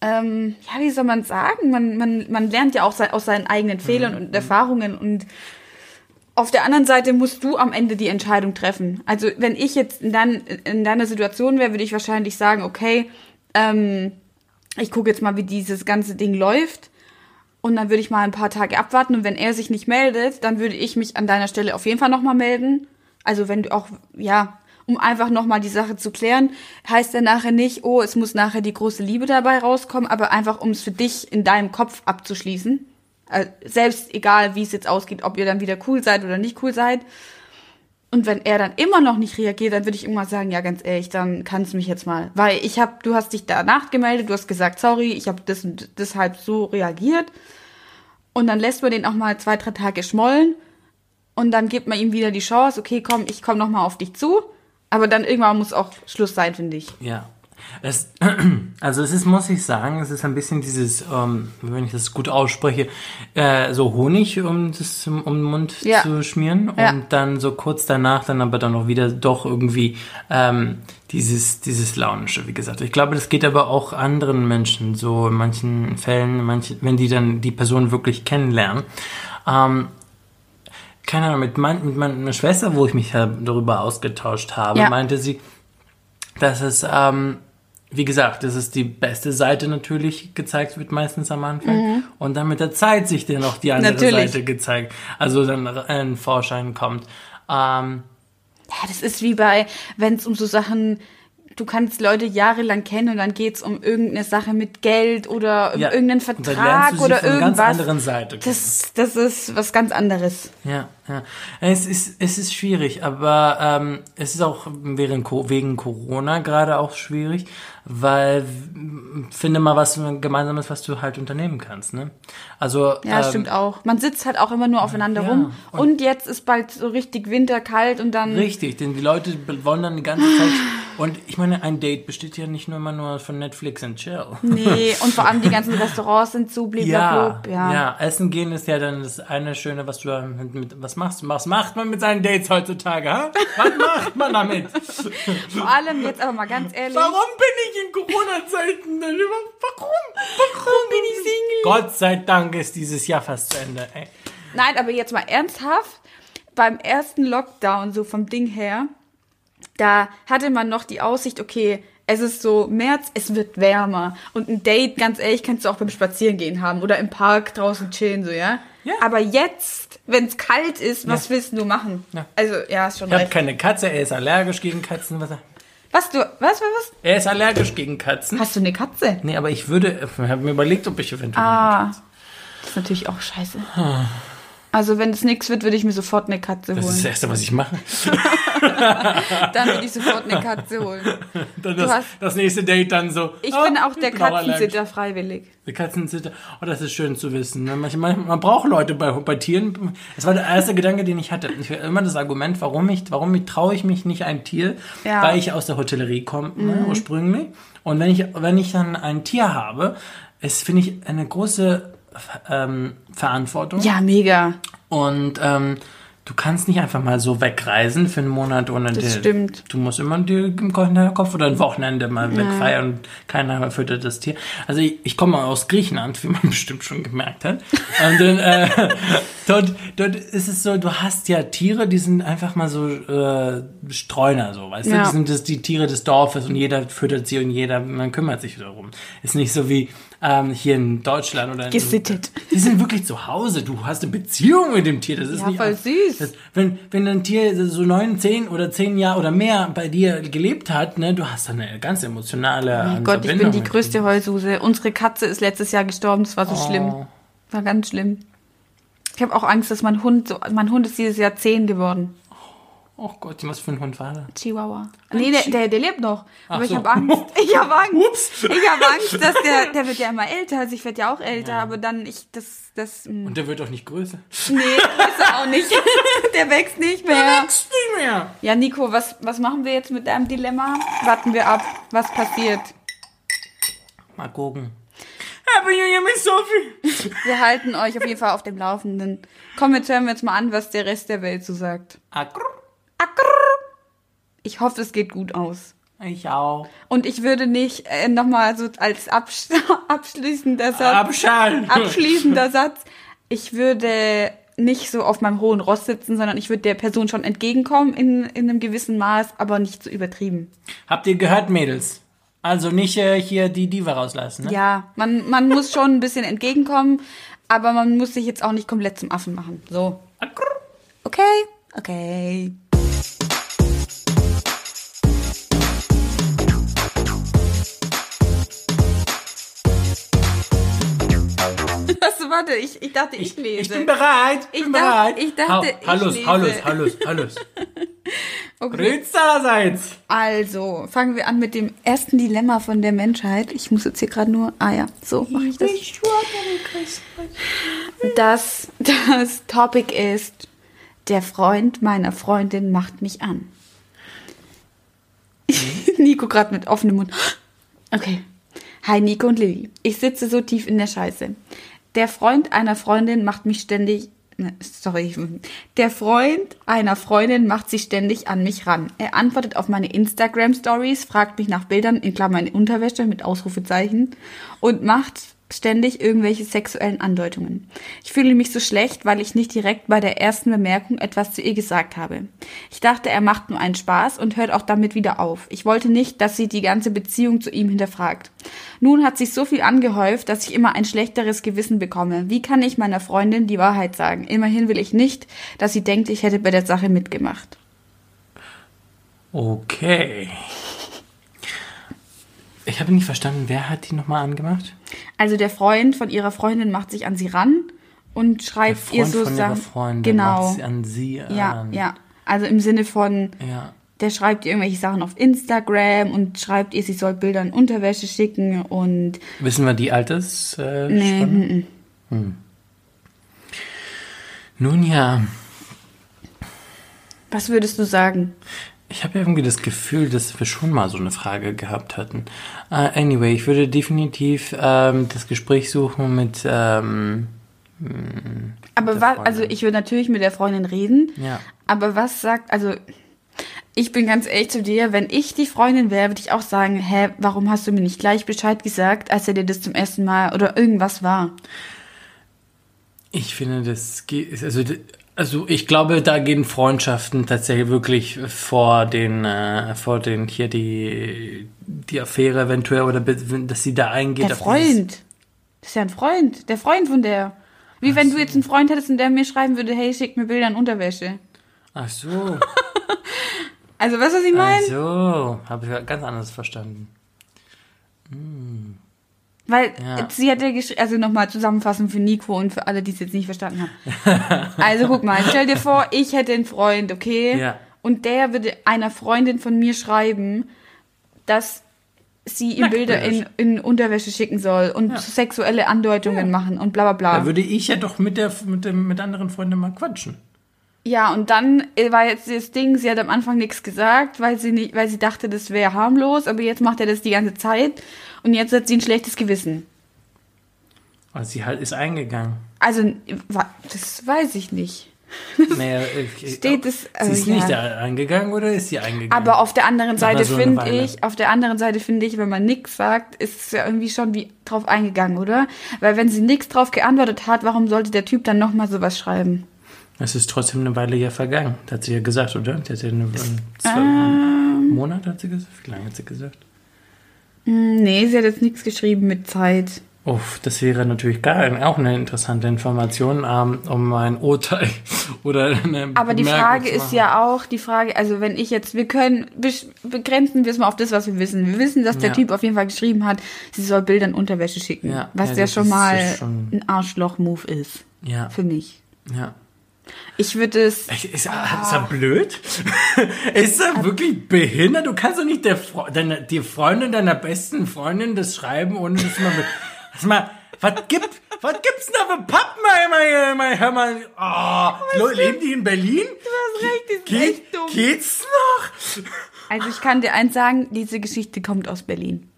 ähm, ja, wie soll man sagen? Man, man, man lernt ja auch sei- aus seinen eigenen Fehlern und Erfahrungen und auf der anderen Seite musst du am Ende die Entscheidung treffen. Also wenn ich jetzt in, in deiner Situation wäre, würde ich wahrscheinlich sagen, okay, ähm, ich gucke jetzt mal, wie dieses ganze Ding läuft. Und dann würde ich mal ein paar Tage abwarten. Und wenn er sich nicht meldet, dann würde ich mich an deiner Stelle auf jeden Fall nochmal melden. Also wenn du auch, ja, um einfach nochmal die Sache zu klären, heißt ja nachher nicht, oh, es muss nachher die große Liebe dabei rauskommen, aber einfach, um es für dich in deinem Kopf abzuschließen. Äh, selbst egal, wie es jetzt ausgeht, ob ihr dann wieder cool seid oder nicht cool seid. Und wenn er dann immer noch nicht reagiert, dann würde ich immer sagen, ja, ganz ehrlich, dann kannst du mich jetzt mal. Weil ich habe, du hast dich danach gemeldet, du hast gesagt, sorry, ich habe das deshalb so reagiert. Und dann lässt man den auch mal zwei, drei Tage schmollen. Und dann gibt man ihm wieder die Chance, okay, komm, ich komme noch mal auf dich zu. Aber dann irgendwann muss auch Schluss sein, finde ich. Ja. Es, also es ist, muss ich sagen, es ist ein bisschen dieses, ähm, wenn ich das gut ausspreche, äh, so Honig um, das, um den Mund Ja. zu schmieren Ja. und dann so kurz danach dann aber dann auch wieder doch irgendwie ähm, dieses, dieses Launische, wie gesagt. Ich glaube, das geht aber auch anderen Menschen so in manchen Fällen, manche, wenn die dann die Person wirklich kennenlernen. Ähm, keine Ahnung, mit, mein, mit meiner Schwester, wo ich mich darüber ausgetauscht habe, Ja. meinte sie, dass es, ähm, wie gesagt, dass es die beste Seite natürlich gezeigt wird, meistens am Anfang. Und dann mit der Zeit sich dann auch die andere Mhm. Natürlich. Seite gezeigt, also dann in Vorschein kommt. Ähm, Ja, das ist wie bei, wenn es um so Sachen, du kannst Leute jahrelang kennen und dann geht's um irgendeine Sache mit Geld oder um Ja, irgendeinen Vertrag oder irgendwas. ganz anderen Seite. Das, das ist was ganz anderes. Ja, ja. Es ist, es ist schwierig, aber ähm, es ist auch während, wegen Corona gerade auch schwierig, weil finde mal was Gemeinsames, was du halt unternehmen kannst, ne? Also Ja, ähm, stimmt auch. Man sitzt halt auch immer nur aufeinander Ja, rum. und- Und, jetzt ist bald so richtig Winter, kalt und dann. Richtig, denn die Leute wollen dann die ganze Zeit und ich meine, ein Date besteht ja nicht nur immer nur von Netflix und Chill. Nee, und vor allem die ganzen Restaurants sind zu, Ja, blablabla. ja, Ja. Essen gehen ist ja dann das eine Schöne, was du da mit, mit was machst. Was macht man mit seinen Dates heutzutage? Ha? Was macht man damit? Vor allem jetzt aber mal ganz ehrlich. Warum bin ich in Corona-Zeiten? denn? Warum? Warum bin ich Single? Gott sei Dank ist dieses Jahr fast zu Ende. Ey. Nein, aber jetzt mal ernsthaft. Beim ersten Lockdown, so vom Ding her, da hatte man noch die Aussicht, okay, es ist so März, es wird wärmer. Und ein Date, ganz ehrlich, kannst du auch beim Spazierengehen haben oder im Park draußen chillen, so, ja? Ja. Aber jetzt, wenn es kalt ist, was willst du machen? Ja. Also, ja, ist schon Ich habe keine Katze, er ist allergisch gegen Katzen. Was, Was, du, was, was, was? er ist allergisch gegen Katzen. Hast du eine Katze? Nee, aber ich würde, ich habe mir überlegt, ob ich eventuell. Ah, das ist natürlich auch scheiße. Also, wenn es nichts wird, würde ich mir sofort eine Katze Das ist das holen. Erste, was ich mache. Dann würde ich sofort eine Katze holen. Dann das, hast- das nächste Date dann so. Ich ah, bin auch der. Katzensitter freiwillig. Die Katzensitter. Oh, das ist schön zu wissen. ne? Manchmal, man braucht Leute bei, bei Tieren. Das war der erste Gedanke, den ich hatte. Ich immer das Argument, warum ich, warum traue ich mich nicht ein Tier, Ja. Mhm. weil ich aus der Hotellerie komme, ne, ursprünglich. Und wenn ich, wenn ich dann ein Tier habe, ist, finde ich, eine große ähm, Verantwortung. Ja, mega. Und ähm, du kannst nicht einfach mal so wegreisen für einen Monat ohne Das dir. stimmt. Du musst immer dir im Hinterkopf oder ein Wochenende mal wegfeiern und keiner füttert das Tier. Also ich, ich komme aus Griechenland, wie man bestimmt schon gemerkt hat. Und dann, äh, dort, dort ist es so, du hast ja Tiere, die sind einfach mal so äh, Streuner, so, weißt du? Ja. Die sind das, die Tiere des Dorfes und jeder füttert sie und jeder, man kümmert sich darum. Ist nicht so wie ähm, hier in Deutschland oder in, Gesittet. Die sind wirklich zu Hause. Du hast eine Beziehung mit dem Tier. Das ist Ja, nicht voll süß. Das, wenn, wenn ein Tier so neun, zehn oder zehn Jahre oder mehr bei dir gelebt hat, ne, du hast dann eine ganz emotionale Oh Gott, ich bin die größte Heulsuse. Unsere Katze ist letztes Jahr gestorben, das war so Oh. schlimm. War ganz schlimm. Ich habe auch Angst, dass mein Hund, so, mein Hund ist dieses Jahr zehn geworden. Oh Gott, was für ein Hund war das? Chihuahua. Nee, der, der, der lebt noch. Aber Ach ich so. habe Angst. Ich habe Angst. Ups. Ich habe Angst, dass der, der wird ja immer älter. Also ich werde ja auch älter, aber dann ich, das, das, mh. Und der wird doch nicht größer. nee, ist er auch nicht. Der wächst nicht mehr. Wächst nicht mehr. Ja, Nico, was, was machen wir jetzt mit deinem Dilemma? Warten wir ab, was passiert. Mal gucken. Aber. Wir halten euch auf jeden Fall auf dem Laufenden. Komm, jetzt hören wir uns mal an, was der Rest der Welt so sagt. Akrr. Ich hoffe, es geht gut aus. Ich auch. Und ich würde nicht äh, nochmal so als absch abschließender Satz, Abschalten. abschließender Satz, ich würde nicht so auf meinem hohen Ross sitzen, sondern ich würde der Person schon entgegenkommen in, in einem gewissen Maß, aber nicht so übertrieben. Habt ihr gehört, Mädels? Also nicht äh, hier die Diva rauslassen, ne? Ja, man, man muss schon ein bisschen entgegenkommen, aber man muss sich jetzt auch nicht komplett zum Affen machen. So. Okay, okay. Warte, ich, ich dachte, ich, lese. Ich bin bereit. Ich bin dacht- bereit. ich dachte, hau, ich hallos, lese. hallos, hallos, hallos. okay. Allerseits. Also, fangen wir an mit dem ersten Dilemma von der Menschheit. Ich muss jetzt hier gerade nur. Ah ja, so mache ich das. Das, das Topic ist, der Freund meiner Freundin macht mich an. Nico gerade mit offenem Mund. Okay. Hi Nico und Lilly. Ich sitze so tief in der Scheiße. Der Freund einer Freundin macht mich ständig. ne, Sorry. Der Freund einer Freundin macht sich ständig an mich ran. Er antwortet auf meine Instagram Stories, fragt mich nach Bildern in Klammern Unterwäsche mit Ausrufezeichen und macht ständig irgendwelche sexuellen Andeutungen. Ich fühle mich so schlecht, weil ich nicht direkt bei der ersten Bemerkung etwas zu ihr gesagt habe. Ich dachte, er macht nur einen Spaß und hört auch damit wieder auf. Ich wollte nicht, dass sie die ganze Beziehung zu ihm hinterfragt. Nun hat sich so viel angehäuft, dass ich immer ein schlechteres Gewissen bekomme. Wie kann ich meiner Freundin die Wahrheit sagen? Immerhin will ich nicht, dass sie denkt, ich hätte bei der Sache mitgemacht. Okay. Ich habe nicht verstanden, wer hat die nochmal angemacht? Also der Freund von ihrer Freundin macht sich an sie ran und Der schreibt ihr so von ihrer Sachen. Freundin Genau. macht sie an sie Ja, an. ja. Also im Sinne von, Ja. der schreibt ihr irgendwelche Sachen auf Instagram und schreibt ihr, sie soll Bilder in Unterwäsche schicken und Wissen wir die Alters? Äh, nee, mm, mm. Hm. Nun ja, was würdest du sagen? Ich habe irgendwie das Gefühl, dass wir schon mal so eine Frage gehabt hatten. Äh, anyway, ich würde definitiv ähm, das Gespräch suchen mit. Ähm, Aber der was, also ich würde natürlich mit der Freundin reden, ja. aber was sagt, also ich bin ganz ehrlich zu dir, wenn ich die Freundin wäre, würde ich auch sagen, hä, warum hast du mir nicht gleich Bescheid gesagt, als er dir das zum ersten Mal oder irgendwas war? Ich finde, das geht. Also, also ich glaube, da gehen Freundschaften tatsächlich wirklich vor den, äh, vor den hier die, die Affäre eventuell oder dass sie da eingeht. Der Freund. Das ist ja ein Freund. Der Freund von der. Wie wenn du jetzt einen Freund hättest und der mir schreiben würde, hey, schick mir Bilder in Unterwäsche. Ach so. Also, weißt du, was ich Ach meine? so. Habe ich ganz anders verstanden. Weil Ja. sie hat ja geschrieben, also nochmal zusammenfassend für Nico und für alle, die es jetzt nicht verstanden haben. also guck mal, stell dir vor, ich hätte einen Freund, okay? Ja. Und der würde einer Freundin von mir schreiben, dass sie ihm Bilder in, in Unterwäsche schicken soll und sexuelle Andeutungen machen und bla bla bla. Da würde ich ja doch mit der mit dem mit anderen Freunden mal quatschen. Ja, und dann äh, war jetzt das Ding, sie hat am Anfang nichts gesagt, weil sie nicht, weil sie dachte, das wäre harmlos, aber jetzt macht er das die ganze Zeit und jetzt hat sie ein schlechtes Gewissen. Also sie halt ist eingegangen. Also, das weiß ich nicht. Naja, ich, Steht es- Sie ist äh, nicht ja. da eingegangen oder ist sie eingegangen? Aber auf der anderen Seite so finde ich, auf der anderen Seite finde ich, wenn man nichts sagt, ist es ja irgendwie schon wie drauf eingegangen, oder? Weil wenn sie nichts drauf geantwortet hat, warum sollte der Typ dann nochmal sowas schreiben? Es ist trotzdem eine Weile ja vergangen. Das hat sie ja gesagt, oder? Die hat ja eine, zwei Ähm. Monat hat sie gesagt. Wie lange hat sie gesagt? Hm, nee, sie hat jetzt nichts geschrieben mit Zeit. Uff, das wäre natürlich gar, auch eine interessante Information, ähm, um ein Urteil oder eine Aber die Frage ist ja auch, die Frage, also wenn ich jetzt, wir können, begrenzen wir es mal auf das, was wir wissen. Wir wissen, dass der Ja. Typ auf jeden Fall geschrieben hat, sie soll Bilder in Unterwäsche schicken. Ja, was ja, ja schon mal schon- ein Arschloch-Move ist. Ja, Für mich. ja. Ich würde es, Ist, ist, ist er blöd? ist er wirklich behindert? Du kannst doch nicht der deine, die Freundin deiner besten Freundin das schreiben, ohne dass man... Sag mal, was gibt, was gibt's denn da für Pappen, mein, hör mal, oh, lo- leben die in Berlin? du hast recht, die sind Geht, echt dumm. geht's noch? Also ich kann dir eins sagen, diese Geschichte kommt aus Berlin.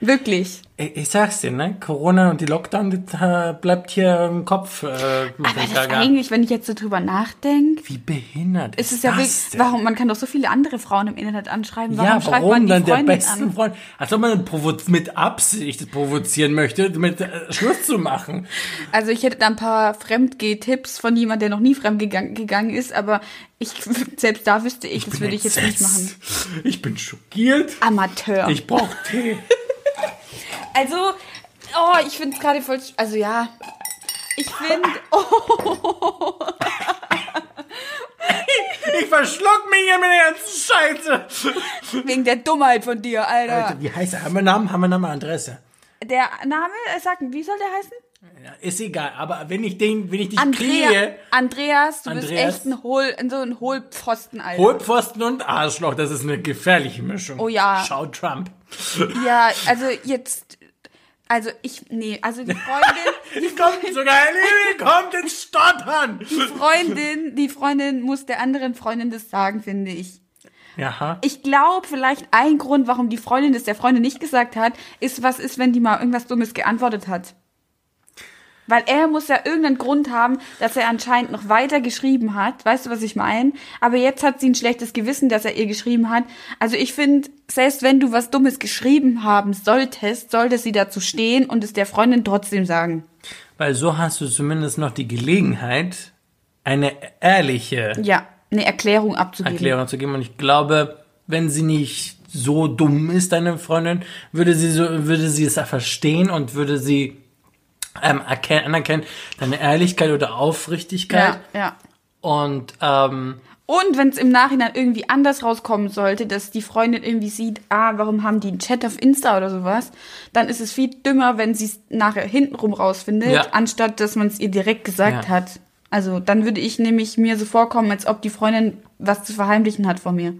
Wirklich. Ich, ich sag's dir, ne? Corona und die Lockdown, das äh, bleibt hier im Kopf. Äh, Aber das eigentlich, wenn ich jetzt so drüber nachdenke, Wie behindert ist ist es ja das wirklich, warum, man kann doch so viele andere Frauen im Internet anschreiben. Warum ja, schreibt warum man die dann der Freundin besten an? Freund? Als ob man mit Absicht provozieren möchte, mit äh, Schluss zu machen. Also ich hätte da ein paar Fremdgeh-Tipps von jemand, der noch nie fremdgegangen gegangen ist, aber ich, selbst da wüsste ich, das bin würde ich jetzt nicht machen. Ich bin schockiert. Amateur. Ich brauch Tee. Also, oh, ich finde es gerade voll, also ja, ich finde, oh, Ich verschluck mich hier mit der ganzen Scheiße. wegen der Dummheit von dir, Alter. Alter, wie heißt er? Haben wir Namen? Haben wir Namen? Adresse? Der Name, äh, sag, wie soll der heißen? Ja, ist egal, aber wenn ich den, wenn ich dich Andrea, kriege, Andreas, du Andreas. bist echt ein Hohl, so ein Hohlpfosten, Alter. Hohlpfosten und Arschloch, das ist eine gefährliche Mischung. Oh ja. Schau Trump. Ja, also jetzt, also ich, nee, also die Freundin, Ich komm sogar, Lili kommt ins Stottern. Freundin, die Freundin muss der anderen Freundin das sagen, finde ich. Ja. Ich glaube, vielleicht ein Grund, warum die Freundin das der Freundin nicht gesagt hat, ist, was ist, wenn die mal irgendwas Dummes geantwortet hat. Weil er muss ja irgendeinen Grund haben, dass er anscheinend noch weiter geschrieben hat. Weißt du, was ich meine? Aber jetzt hat sie ein schlechtes Gewissen, dass er ihr geschrieben hat. Also ich finde, selbst wenn du was Dummes geschrieben haben solltest, sollte sie dazu stehen und es der Freundin trotzdem sagen. Weil so hast du zumindest noch die Gelegenheit, eine ehrliche Ja, eine Erklärung abzugeben. Erklärung zu geben. Und ich glaube, wenn sie nicht so dumm ist, deine Freundin, würde sie so, würde sie es verstehen und würde sie ähm, erkennen, anerkennen, deine Ehrlichkeit oder Aufrichtigkeit. Ja, ja. Und ähm, Und wenn es im Nachhinein irgendwie anders rauskommen sollte, dass die Freundin irgendwie sieht, ah, warum haben die einen Chat auf Insta oder sowas, dann ist es viel dümmer, wenn sie es nachher hintenrum rausfindet, Ja. anstatt dass man es ihr direkt gesagt Ja. hat. Also dann würde ich nämlich mir so vorkommen, als ob die Freundin was zu verheimlichen hat vor mir.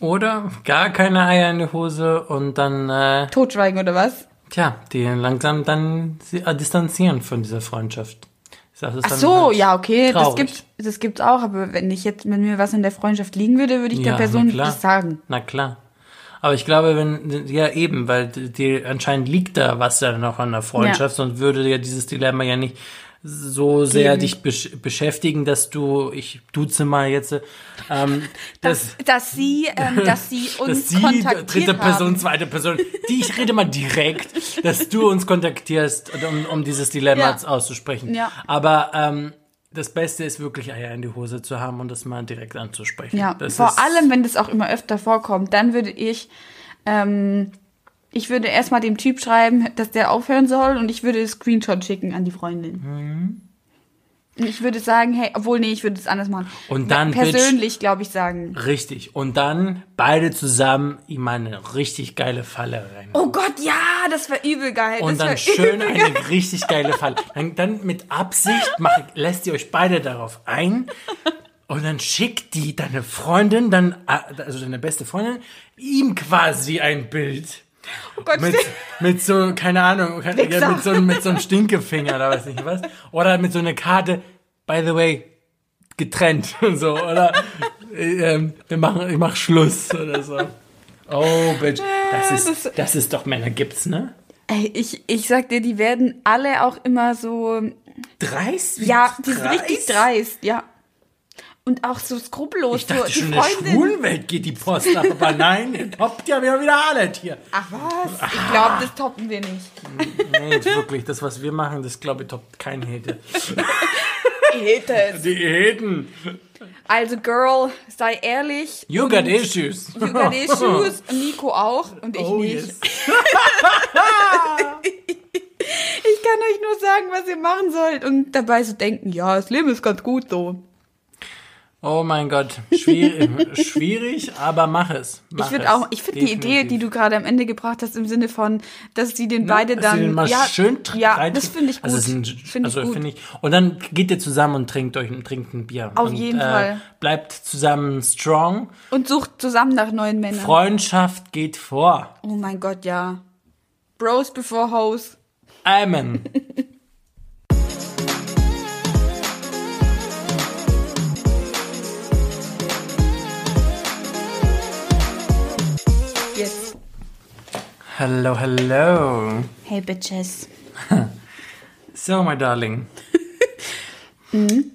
oder gar keine Eier in die Hose und dann äh, Totschweigen oder was? Tja, die langsam dann sie, äh, distanzieren von dieser Freundschaft. Das Ach so, halt ja, okay, das gibt das gibt's auch, aber wenn ich jetzt wenn mir was in der Freundschaft liegen würde, würde ich der Ja, Person na klar. das sagen. Na klar. Aber ich glaube, wenn, ja eben, weil dir anscheinend liegt da was ja noch an der Freundschaft, sonst würde ja dieses Dilemma ja nicht so sehr dich besch beschäftigen, dass du, ich duze mal jetzt, ähm, Dass, dass, dass sie ähm, dass sie uns dass sie, kontaktiert dritte haben. Person, zweite Person, die, ich rede mal direkt, dass du uns kontaktierst, um, um dieses Dilemma Ja. auszusprechen. Ja. Aber, ähm, das Beste ist wirklich Eier in die Hose zu haben und das mal direkt anzusprechen. Ja, das vor allem, wenn das auch immer öfter vorkommt, dann würde ich, ähm, ich würde erstmal dem Typ schreiben, dass der aufhören soll und ich würde Screenshot schicken an die Freundin. Mhm. Und ich würde sagen, hey, obwohl, nee, ich würde es anders machen. Und dann, Persönlich, glaube ich, sagen. Richtig. Und dann beide zusammen ihm eine richtig geile Falle rein. Oh Gott, ja, das wäre übel geil. und dann schön eine richtig geile Falle. Dann, dann mit Absicht mach, lässt ihr euch beide darauf ein. Und dann schickt die deine Freundin, dann, also deine beste Freundin, ihm quasi ein Bild. Oh Gott, Mit, mit so, keine Ahnung, Wichser. mit, so, mit so einem Stinkefinger oder weiß nicht was. Oder mit so einer Karte, by the way, getrennt und so. Oder ähm, wir machen, ich mach Schluss oder so. Oh, bitch. Das ist, das- das ist doch Männer gibt's, ne? Ey, ich, ich sag dir, die werden alle auch immer so, Dreist? Wie ja, die sind dreist? richtig dreist, ja. Und auch so skrupellos. Ich dachte so, schon, in der. Schwulenwelt geht die Post ab, aber nein, ihr toppt ja wieder, wieder alles hier. Ach was? Ich glaube, das toppen wir nicht. Nee, wirklich, das, was wir machen, das glaube ich toppt kein Hete. Haters. Die Heten. Also, Girl, sei ehrlich. You got issues. You got issues. Nico auch und ich Oh, nicht. yes. Ich kann euch nur sagen, was ihr machen sollt und dabei so denken, ja, das Leben ist ganz gut so. Oh mein Gott, schwierig, schwierig aber mach es. Mach Ich finde es. auch, ich finde die Idee, die du gerade am Ende gebracht hast, im Sinne von, dass die den beide Dass sie dann, den mal ja, schön ja, das finde ich gut. Also, es sind, finde also ich gut. ich. Und dann geht ihr zusammen und trinkt euch und trinkt ein Bier. Auf und, jeden äh, Fall. Bleibt zusammen strong. und sucht zusammen nach neuen Männern. Freundschaft geht vor. oh mein Gott, ja. Bros before hoes. Amen. hello, hello. Hey Bitches. So, my darling.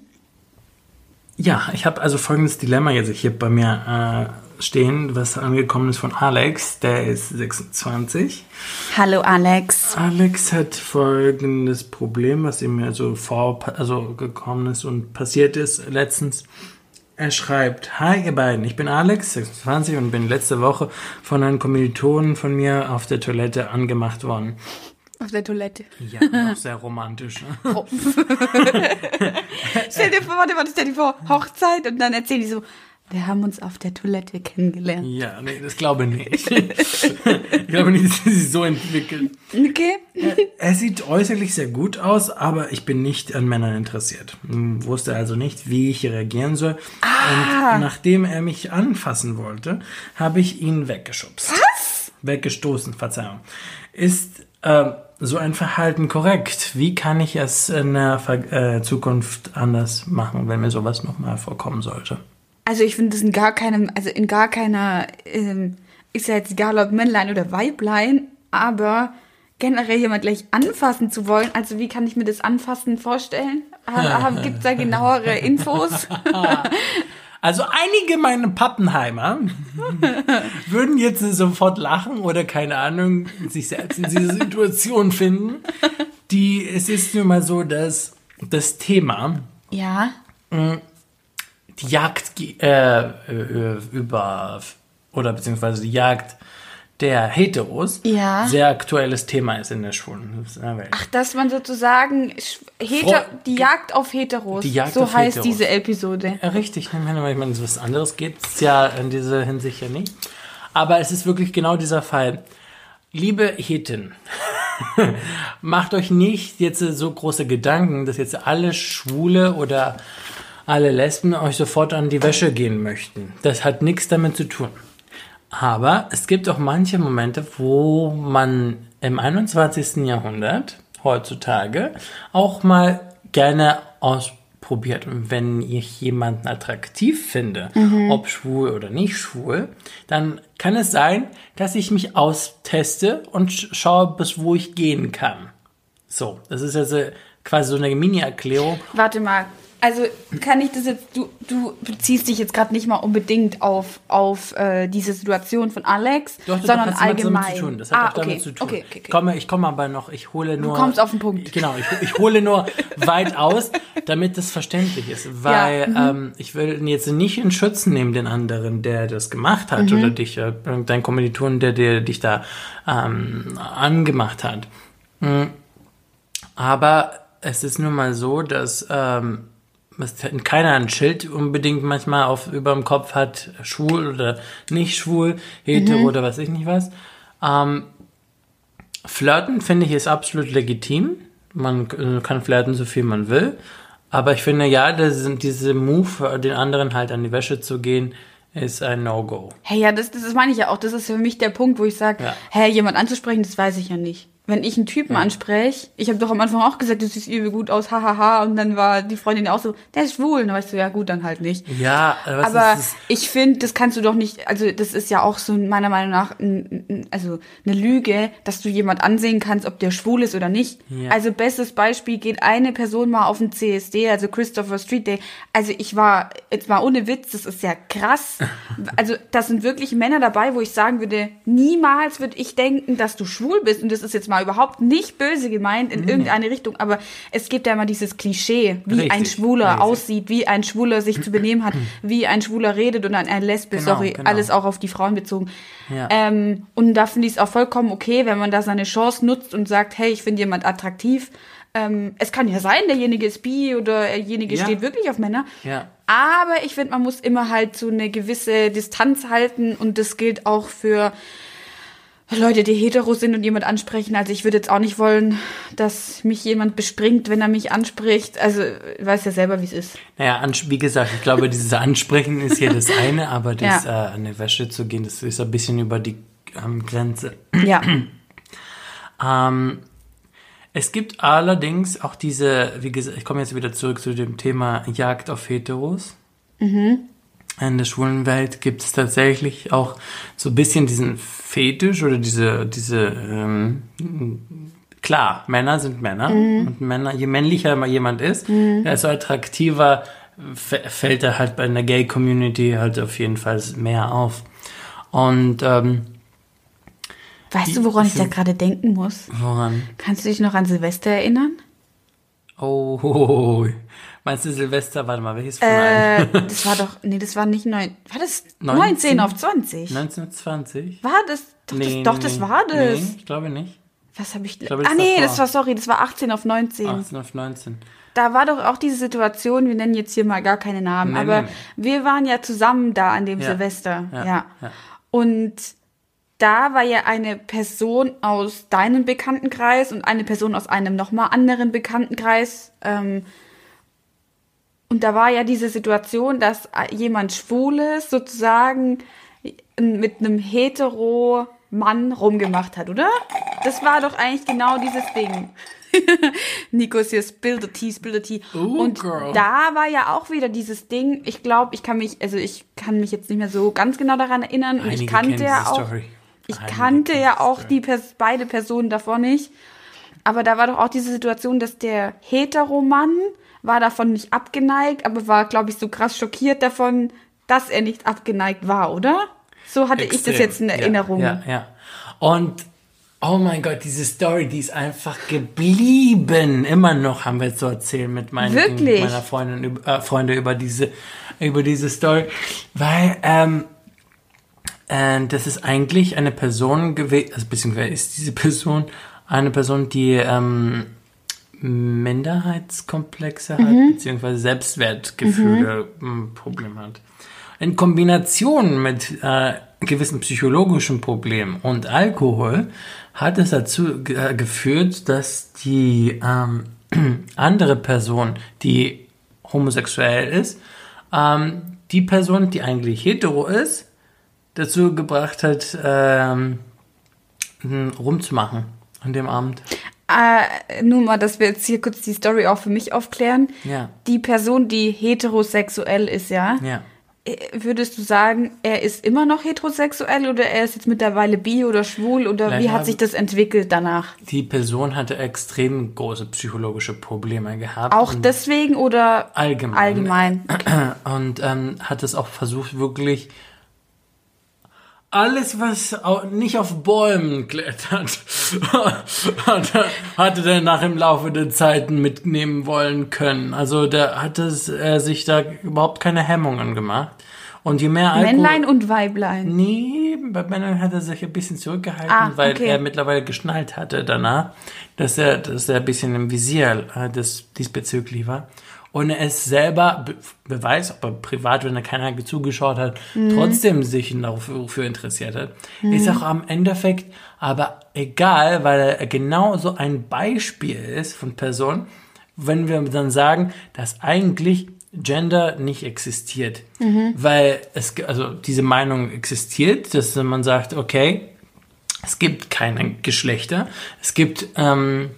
Ja, ich habe also folgendes Dilemma jetzt hier bei mir äh, stehen, was angekommen ist von Alex. Der ist 26. Hallo Alex. Alex hat folgendes Problem, was ihm also vor, also gekommen ist und passiert ist letztens. Er schreibt, Hi ihr beiden, ich bin Alex, 26 und bin letzte Woche von einem Kommilitonen von mir auf der Toilette angemacht worden. Auf der Toilette. Ja, auch sehr romantisch. Ne? Stell dir vor, warte, warte, stell dir vor, Hochzeit und dann erzählen die so, wir haben uns auf der Toilette kennengelernt. Ja, nee, das glaube ich nicht. ich glaube nicht, dass sie sich so entwickelt. Okay? Er sieht äußerlich sehr gut aus, aber ich bin nicht an Männern interessiert. Hm, Wusste also nicht, wie ich reagieren soll. Und nachdem er mich anfassen wollte, habe ich ihn weggeschubst. Was? Weggestoßen, Verzeihung. Ist äh, so ein Verhalten korrekt? Wie kann ich es in der Ver äh, Zukunft anders machen, wenn mir sowas nochmal vorkommen sollte? Also ich finde das in gar keinem, also in gar keiner, ähm, ist ja jetzt egal ob Männlein oder Weiblein, aber generell jemand gleich anfassen zu wollen, also wie kann ich mir das Anfassen vorstellen? Gibt es da genauere Infos? Also einige meiner Pappenheimer würden jetzt sofort lachen oder keine Ahnung, sich selbst in diese Situation finden. Die, es ist nun mal so, dass das Thema, ja. Die Jagd äh, äh, über, oder beziehungsweise die Jagd der Heteros, Ja. sehr aktuelles Thema ist in der schwulen Welt. Ach, dass man sozusagen Heter die Jagd auf Heteros. Die Jagd so auf heißt Heteros. diese Episode. Ja, richtig. Ich meine, ich meine, was anderes geht es ja in dieser Hinsicht ja nicht. Aber es ist wirklich genau dieser Fall. Liebe Heten, macht euch nicht jetzt so große Gedanken, dass jetzt alle Schwule oder alle Lesben euch sofort an die Wäsche gehen möchten. Das hat nichts damit zu tun. Aber es gibt auch manche Momente, wo man im 21. Jahrhundert heutzutage auch mal gerne ausprobiert. Und wenn ich jemanden attraktiv finde, ob schwul oder nicht schwul, dann kann es sein, dass ich mich austeste und sch- schaue, bis wo ich gehen kann. So, das ist also quasi so eine Mini-Erklärung. Warte mal. Also kann ich das jetzt, du, du beziehst dich jetzt gerade nicht mal unbedingt auf, auf äh, diese Situation von Alex, Doch, das sondern hat allgemein. damit zu tun. Das hat ah, auch damit okay. zu tun. Okay, okay, okay. Ich komme, ich komme aber noch, ich hole nur. kommst auf den Punkt. Genau, ich, ich hole nur weit aus, damit es verständlich ist. Weil mhm. ähm, ich will jetzt nicht in Schutz nehmen, den anderen, der das gemacht hat, Mhm. oder dich, äh, dein Kommilitonen, der, der dich da ähm, angemacht hat. Mm. Aber es ist nun mal so, dass ähm, es keiner ein Schild unbedingt manchmal auf über dem Kopf hat, schwul oder nicht schwul, hetero Mhm. oder was ich nicht was. Ähm, flirten finde ich ist absolut legitim. Man äh, kann flirten so viel man will. Aber ich finde ja, das sind diese Move, den anderen halt an die Wäsche zu gehen, ist ein No-Go. Hey, ja, das, das meine ich ja auch. Das ist für mich der Punkt, wo ich sage, Ja. hey, jemand anzusprechen, das weiß ich ja nicht. Wenn ich einen Typen anspreche, ich habe doch am Anfang auch gesagt, du siehst übel gut aus, hahaha, und dann war die Freundin auch so, der ist schwul. Und dann weißt du, ja gut, dann halt nicht. Ja, was Aber ist das? ich finde, das kannst du doch nicht, also das ist ja auch so meiner Meinung nach ein, ein, also eine Lüge, dass du jemand ansehen kannst, ob der schwul ist oder nicht. Ja. Also bestes Beispiel geht eine Person mal auf den CSD, also Christopher Street Day. Also ich war, jetzt mal ohne Witz, das ist ja krass. Also da sind wirklich Männer dabei, wo ich sagen würde, niemals würde ich denken, dass du schwul bist. Und das ist jetzt mal überhaupt nicht böse gemeint in irgendeine Richtung, aber es gibt ja immer dieses Klischee, wie Richtig, ein Schwuler richtig. aussieht, wie ein Schwuler sich zu benehmen hat, wie ein Schwuler redet und ein, ein Lesbe, Genau, sorry, genau. alles auch auf die Frauen bezogen. Ja. Ähm, und da finde ich es auch vollkommen okay, wenn man da seine Chance nutzt und sagt, hey, ich finde jemand attraktiv. Ähm, es kann ja sein, derjenige ist bi oder derjenige Ja. steht wirklich auf Männer. Ja. Aber ich finde, man muss immer halt so eine gewisse Distanz halten und das gilt auch für Leute, die hetero sind und jemand ansprechen. Also ich würde jetzt auch nicht wollen, dass mich jemand bespringt, wenn er mich anspricht. Also ich weiß ja selber, wie es ist. Naja, wie gesagt, ich glaube, dieses Ansprechen ist hier das eine, aber das Ja. äh, an die Wäsche zu gehen, das ist ein bisschen über die ähm, Grenze. Ja. Ähm, es gibt allerdings auch diese, wie gesagt, ich komme jetzt wieder zurück zu dem Thema Jagd auf Heteros. In der schwulen Welt gibt es tatsächlich auch so ein bisschen diesen Fetisch oder diese, diese, ähm, klar, Männer sind Männer und Männer, je männlicher jemand ist, desto attraktiver fällt er halt bei einer Gay-Community halt auf jeden Fall mehr auf. Und ähm, Weißt du, woran ich da gerade denken muss? woran? Kannst du dich noch an Silvester erinnern? Oh, meinst du Silvester? Warte mal, welches von? Äh, das war doch, nee, das war nicht neun, war das 19? 19 auf 20? 1920? War das? Doch, das, doch, das war das. Nee, ich glaube nicht. Was habe ich, glaube, Ah, nee, davor. das war, sorry, das war 18 auf 19. 18 auf 19. Da war doch auch diese Situation, wir nennen jetzt hier mal gar keine Namen, Nee, aber nee, wir waren ja zusammen da an dem Ja. Silvester. Ja, Ja. ja. Und da war ja eine Person aus deinem Bekanntenkreis und eine Person aus einem nochmal anderen Bekanntenkreis. Ähm, und da war ja diese Situation, dass jemand Schwules sozusagen mit einem hetero Mann rumgemacht hat, oder? Das war doch eigentlich genau dieses Ding. Nico ist hier Spill the Tea, Spill the Tea. Ooh, und girl. da war ja auch wieder dieses Ding. Ich glaube, ich kann mich, also ich kann mich jetzt nicht mehr so ganz genau daran erinnern. Und ich kannte ja auch, Story. ich Einige kannte ja auch die Pers beide Personen davor nicht. Aber da war doch auch diese Situation, dass der Heteromann war davon nicht abgeneigt, aber war, glaube ich, so krass schockiert davon, dass er nicht abgeneigt war, oder? So hatte ich das Extrem. jetzt in Ja, Erinnerung. Ja, ja. Und oh mein Gott, diese Story, die ist einfach geblieben. Immer noch haben wir zu erzählen mit meinen Wirklich? meiner Freundin, äh, Freunde über diese über diese Story, weil ähm, äh, das ist eigentlich eine Person gewesen, also beziehungsweise ist diese Person eine Person, die ähm, Minderheitskomplexe hat, beziehungsweise Selbstwertgefühle ein Problem hat. In Kombination mit äh, gewissen psychologischen Problemen und Alkohol hat es dazu äh, geführt, dass die ähm, andere Person, die homosexuell ist, ähm, die Person, die eigentlich hetero ist, dazu gebracht hat, ähm, m, rumzumachen an dem Abend. Äh, nur mal, dass wir jetzt hier kurz die Story auch für mich aufklären. Ja. Die Person, die heterosexuell ist, ja, Ja. äh, würdest du sagen, er ist immer noch heterosexuell oder er ist jetzt mittlerweile bi oder schwul oder wie Leider hat sich das entwickelt danach? Die Person hatte extrem große psychologische Probleme gehabt. Auch deswegen oder allgemein. allgemein? Und ähm, hat es auch versucht, wirklich alles, was nicht auf Bäumen klettert, hat er- hatte er nach im Laufe der Zeiten mitnehmen wollen können. Also da hat es, er sich da überhaupt keine Hemmungen gemacht. Und je mehr Alkohol... Männlein und Weiblein. Nee, bei Männern hat er sich ein bisschen zurückgehalten, Ah, weil okay. er mittlerweile geschnallt hatte danach, dass er, dass er ein bisschen im Visier äh, des, diesbezüglich war. Und er ist selber, be beweist, ob er privat, wenn er keiner zugeschaut hat, Mhm. trotzdem sich dafür interessiert hat. Ist auch am Endeffekt aber egal, weil er genau so ein Beispiel ist von Person, wenn wir dann sagen, dass eigentlich Gender nicht existiert. Weil es, also diese Meinung existiert, dass man sagt, okay, es gibt keine Geschlechter. Es gibt, ähm,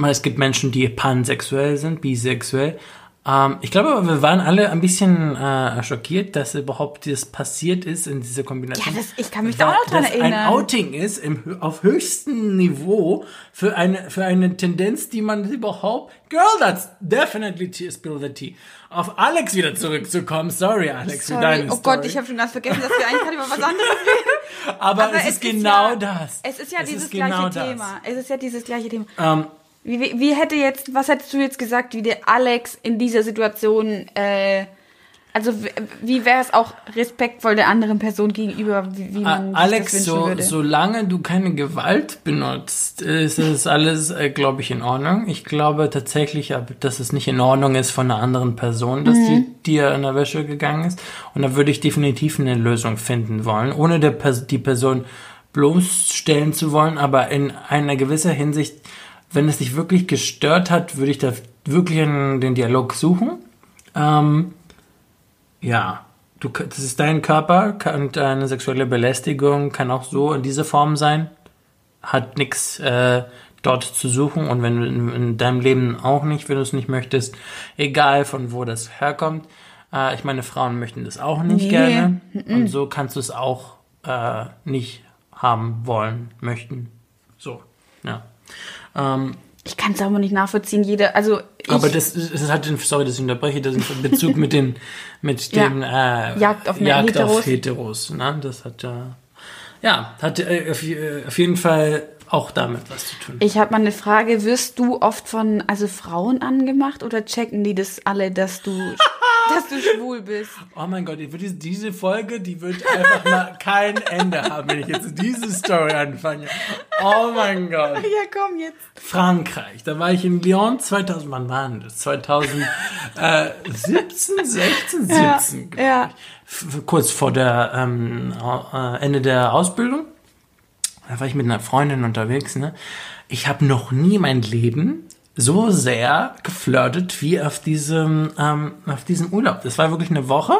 mal, es gibt Menschen, die pansexuell sind, bisexuell. Ähm, ich glaube aber, wir waren alle ein bisschen äh, schockiert, dass überhaupt das passiert ist in dieser Kombination. Ja, das- ich kann mich da auch noch dran erinnern. ein Outing ist im, auf höchstem Niveau für eine, für eine Tendenz, die man überhaupt. Girl, that's definitely tea, spill the tea. Auf Alex wieder zurückzukommen. Sorry, Alex, für Sorry. deine Oh Story. Gott, ich habe schon ganz vergessen, dass wir eigentlich gerade über was anderes reden. Aber, Aber es, ist genau ja, das. Es ist ja Es dieses ist genau gleiche das. Thema. Es ist ja dieses gleiche Thema. Ähm, Wie, wie, wie hätte jetzt, was hättest du jetzt gesagt, wie der Alex in dieser Situation, äh, also wie wäre es auch respektvoll der anderen Person gegenüber, wie, wie man sich Alex, das wünschen so, würde? solange du keine Gewalt benutzt, ist es alles, äh, glaube ich, in Ordnung. Ich glaube tatsächlich, dass es nicht in Ordnung ist von einer anderen Person, dass die dir in der Wäsche gegangen ist. Und da würde ich definitiv eine Lösung finden wollen, ohne der die Person bloßstellen zu wollen, aber in einer gewisser Hinsicht, wenn es dich wirklich gestört hat, würde ich da wirklich den Dialog suchen. Ähm, ja, du, das ist dein Körper und eine sexuelle Belästigung kann auch so in dieser Form sein. Hat nichts äh, dort zu suchen und wenn du in, in deinem Leben auch nicht, wenn du es nicht möchtest, egal von wo das herkommt. Äh, ich meine, Frauen möchten das auch nicht Nee. gerne und so kannst du es auch äh, nicht haben wollen, möchten. So, ja. Ähm, ich kann es aber nicht nachvollziehen, jeder, also ich, aber das, das hat den, sorry, dass ich unterbreche, das ist in Bezug mit den, mit Ja. dem äh, Jagd auf Jagd Heteros. auf Heteros. Ne? Das hat ja, ja, hat äh, auf, äh, auf jeden Fall auch damit was zu tun. ich habe mal eine Frage, wirst du oft von, also Frauen angemacht oder checken die das alle, dass du, dass du schwul bist? oh mein Gott, diese, Folge, die wird einfach mal keinEnde haben, wenn ich jetzt diese Story anfange. Oh mein Gott. Ja, komm jetzt. Frankreich. Da war ich in Lyon 2000, wann war denn das? 2017, 16, 17. glaub ja. F- Kurz vor der ähm, äh, Ende der Ausbildung. Da war ich mit einer Freundin unterwegs. Ne? Ich habe noch nie mein Leben so sehr geflirtet wie auf diesem, ähm, auf diesem Urlaub. Das war wirklich eine Woche.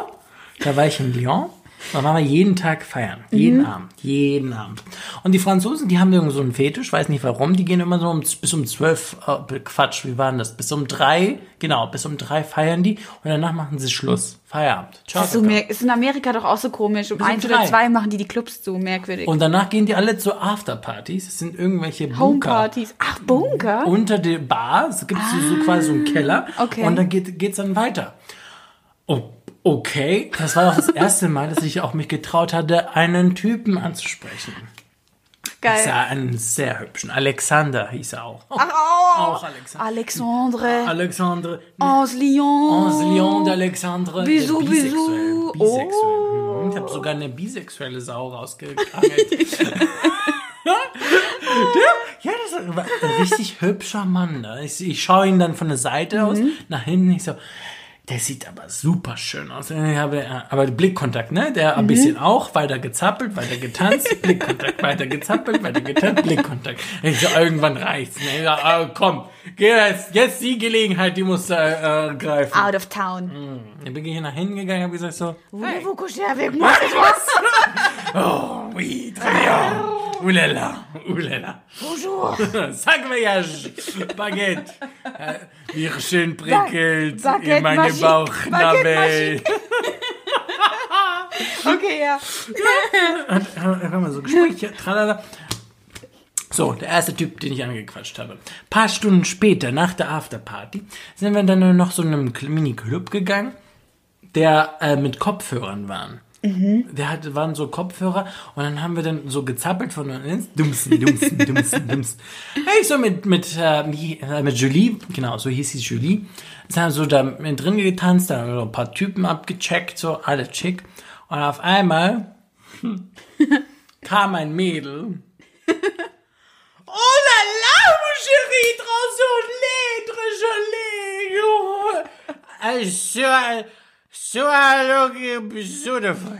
Da war ich in Lyon. Da waren wir jeden Tag feiern. Jeden Abend. Jeden Abend. Und die Franzosen, die haben irgendwie so einen Fetisch, weiß nicht warum, die gehen immer so um, bis um zwölf, äh, Quatsch, wie war denn das? Bis um drei, genau, bis um drei feiern die und danach machen sie Schluss. Feierabend. Ciao. Das ist, in Amerika doch auch so komisch. Um Bis um eins oder drei. zwei machen die die Clubs zu, merkwürdig. Und danach gehen die alle zu Afterpartys. Das sind irgendwelche Bunker. Homepartys. Ach, Bunker? Unter der Bar es gibt so, so quasi so einen Keller. Ah, okay. Und dann geht geht's dann weiter. Oh, okay. Das war auch das erste Mal, dass ich auch mich getraut hatte, einen Typen anzusprechen. Geil. Das war einen sehr hübschen. Alexander hieß er auch. Ach, oh. Auch Alexander. Alexandre. Alexandre. Aus Lyon. Aus Lyon d'Alexandre. Bisexuell. bisous. Bisexuell. Oh. Mhm. Ich habe sogar eine bisexuelle Sau rausgekrangelt. Der, ja, das war ein richtig hübscher Mann. Ne? Ich, ich schaue ihn dann von der Seite aus Mhm. nach hinten. Ich so, der sieht aber super schön aus. Äh, aber Blickkontakt, ne? Der Mhm. ein bisschen auch weiter gezappelt, weiter getanzt, Blickkontakt, weiter gezappelt, weiter getanzt, Blickkontakt. Ich so, irgendwann reicht's. Ne? Ich so, ah, komm, geh jetzt, jetzt die Gelegenheit, die muss äh, äh, greifen. Out of town. Dann bin ich hier nach hinten gegangen, habe gesagt so, ce soir? oh, oui, très bien. Oulala, oulala. Bonjour. Sag voyage, Baguette. Wie schön prickelt Baguette in meine Magique. Bauchnabel. Okay, ja. Hör mal so Gespräche, tralala. So, der erste Typ, den ich angequatscht habe. paar Stunden später, nach der Afterparty, sind wir dann noch so in einem Mini-Club gegangen, der äh, mit Kopfhörern waren. Der hatte, waren so Kopfhörer und dann haben wir dann so gezappelt von uns. Dumsen, dumsen, dumsen, dumsen. Hey, so mit, mit, äh, wie- äh, mit Julie, genau, so hieß sie Julie. Sind haben so da mit drin getanzt, da haben wir so ein paar Typen abgecheckt, so alle chick. Und auf einmal kam ein Mädel. Oh la la, mon chéri, solide, so solide. So, so, beautiful.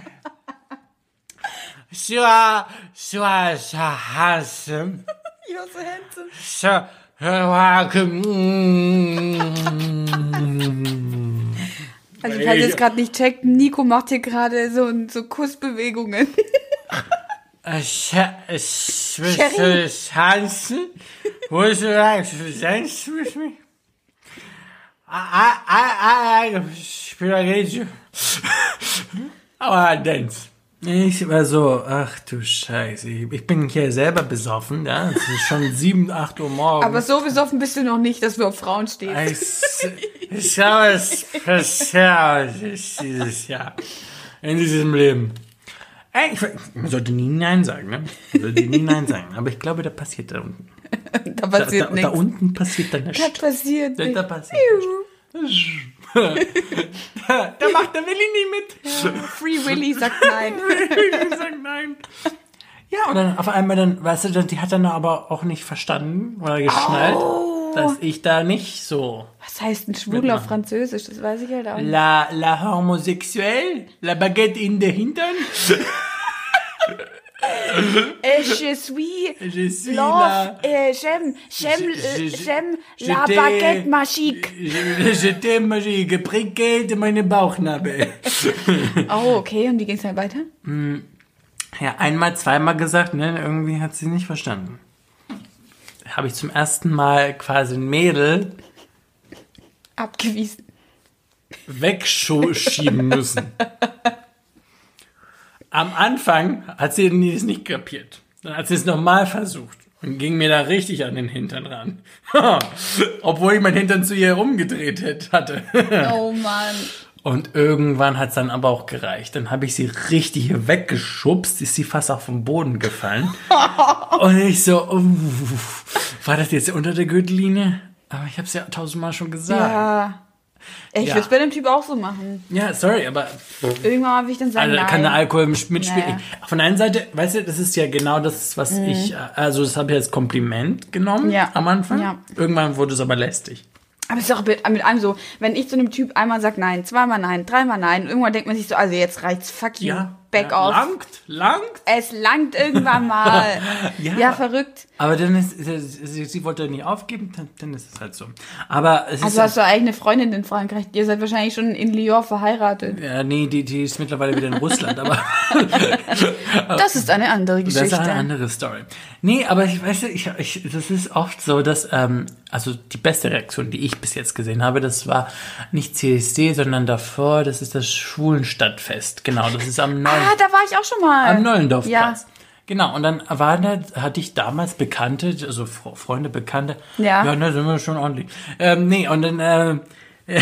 So, so, so handsome. You're so handsome. So, welcome. Also, falls ihr es gerade nicht checkt, Nico macht hier gerade so, so Kussbewegungen. Sherry. Hansen? Would you like to dance with me? I, I, I, I, Spaghetti. Aber dance. Ich war so, ach du Scheiße, ich bin hier selber besoffen, ja, es ist schon 7, 8 Uhr morgens. Aber so besoffen bist du noch nicht, dass du auf Frauen stehst. Ich, ich schaue es passiert dieses Jahr. In diesem Leben. Ey, ich, ich sollte nie Nein sagen, ne? Ich sollte nie Nein sagen. Aber ich glaube, da passiert da unten. Da Da, passiert da, da nichts. unten passiert dann Da nichts. passiert Da, nichts. da passiert nichts. Da, da macht der Willi nie mit. Free Willy sagt nein. ich sag nein. Ja, und dann auf einmal dann, weißt du, die hat dann aber auch nicht verstanden oder geschnallt, Oh. dass ich da nicht so. Was heißt ein Schwuler auf Französisch? Das weiß ich halt auch nicht. La, la homosexuelle, la baguette in der Hintern. Eh, je suis Je suis love, eh, j'aime, j'aime, Je- euh, je- j'aime je la baguette magique. Je, t'aime, j'ai geprickelt meine Bauchnabel. Oh, okay, und wie ging's dann weiter? Ja, einmal, zweimal gesagt, ne? Irgendwie hat sie nicht verstanden. Habe ich zum ersten Mal quasi ein Mädel Abgewiesen. wegschieben müssen. Am Anfang hat sie es nicht kapiert. Dann hat sie es nochmal versucht und ging mir da richtig an den Hintern ran. Obwohl ich mein Hintern zu ihr umgedreht hätte- hatte. Oh Mann. Und irgendwann hat es dann aber auch gereicht. Dann habe ich sie richtig weggeschubst, ist sie fast auf den Boden gefallen. Und ich so, oh, war das jetzt unter der Gürtellinie? Aber ich habe es ja tausendmal schon gesagt. Ja. Ich Ja. würde es bei dem Typ auch so machen. Ja, sorry, aber Irgendwann will ich dann sagen, also, kann der. Alkohol mitspielen. Naja. Von der einen Seite, weißt du, das ist ja genau das, was ich, also das habe ich als Kompliment genommen Mhm. Ja. am Anfang. Ja. Irgendwann wurde es aber lästig. Aber es ist auch mit, mit allem so, wenn ich zu einem Typ einmal sag nein, zweimal nein, dreimal nein, irgendwann denkt man sich so, also jetzt reicht's, fuck you, back ja, off. Langt, langt. Es langt irgendwann mal. Ja. ja. verrückt. Aber dann ist, sie, sie wollte nicht aufgeben, dann, dann ist es halt so. Aber es ist Also hast du eigene Freundin in Frankreich. Ihr seid wahrscheinlich schon in Lyon verheiratet. ja, nee, die, die ist mittlerweile wieder in Russland, aber Das ist eine andere das Geschichte. ist eine andere Story. Nee, aber ich weiß, ich, ich, das ist oft so, dass, ähm, also die beste Reaktion, die ich bis jetzt gesehen habe, das war nicht CSD, sondern davor, das ist das Schwulenstadtfest. Genau, das ist am 9. ah, da war ich auch schon mal. Am Neulendorfplatz. Ja. Genau, und dann waren da, hatte ich damals Bekannte, also Fre- Freunde, Bekannte. Ja. Ja, ne, sind wir schon ordentlich. Ähm, nee, und dann, äh,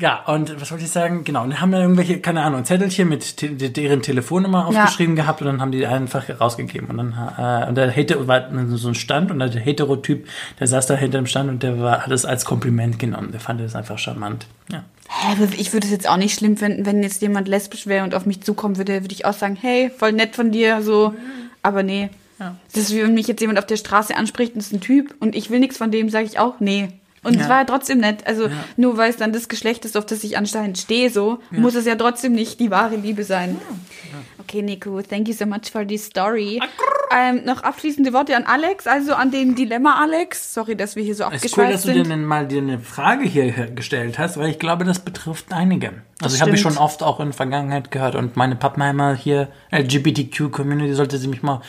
ja, und was wollte ich sagen? Genau, und dann haben da irgendwelche, keine Ahnung, Zettelchen mit te deren Telefonnummer Ja. aufgeschrieben gehabt und dann haben die einfach rausgegeben. Und dann, äh, und der Hetero war so ein Stand und der Hetero-Typ, der saß da hinter dem Stand und der war, hat es als Kompliment genommen. Der fand das einfach charmant. Ja. Hä, ich würde es jetzt auch nicht schlimm finden, wenn jetzt jemand lesbisch wäre und auf mich zukommen würde, würde ich auch sagen, hey, voll nett von dir, so. Aber nee. Ja. Das ist wie wenn mich jetzt jemand auf der Straße anspricht und ist ein Typ und ich will nichts von dem, sage ich auch, nee. Und es Ja. war ja trotzdem nett. Also nur weil es dann das Geschlecht ist, auf das ich anscheinend stehe, so, muss es ja trotzdem nicht die wahre Liebe sein. Okay, Nico, thank you so much for the story. Ähm, noch abschließende Worte an Alex, also an den Dilemma Alex. Sorry, dass wir hier so Es ist cool, dass abgeschweift du dir sind. mal dir eine Frage hier gestellt hast, weil ich glaube, das betrifft einige. Also ich habe ich schon oft auch in der Vergangenheit gehört und meine Pappenheimer hier, LGBTQ-Community, sollte sie mich mal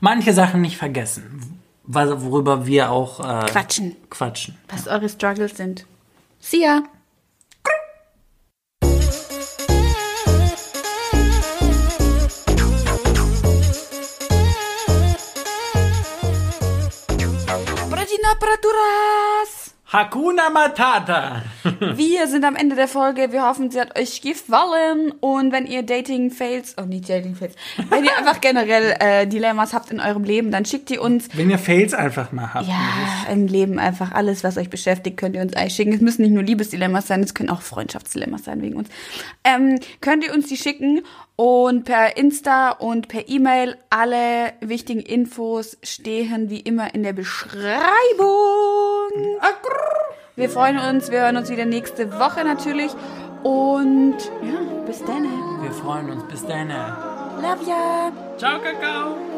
manche Sachen nicht vergessen, worüber wir auch äh, Quatschen. quatschen. was eure Struggles sind. See ya! Praturas! Hakuna Matata! Wir sind am Ende der Folge. Wir hoffen, sie hat euch gefallen. Und wenn ihr Dating-Fails, oh nicht Dating-Fails, wenn ihr einfach generell äh, Dilemmas habt in eurem Leben, dann schickt ihr uns Wenn ihr Fails einfach mal habt. Ja, im Leben einfach alles, was euch beschäftigt, könnt ihr uns eigentlich schicken. Es müssen nicht nur Liebesdilemmas sein, es können auch Freundschaftsdilemmas sein wegen uns. Ähm, könnt ihr uns die schicken und per Insta und per E-Mail alle wichtigen Infos stehen wie immer in der Beschreibung. Wir freuen uns, wir hören uns wieder nächste Woche natürlich und ja, bis dann. Wir freuen uns. Bis dann. Love ya. Ciao, Kakao!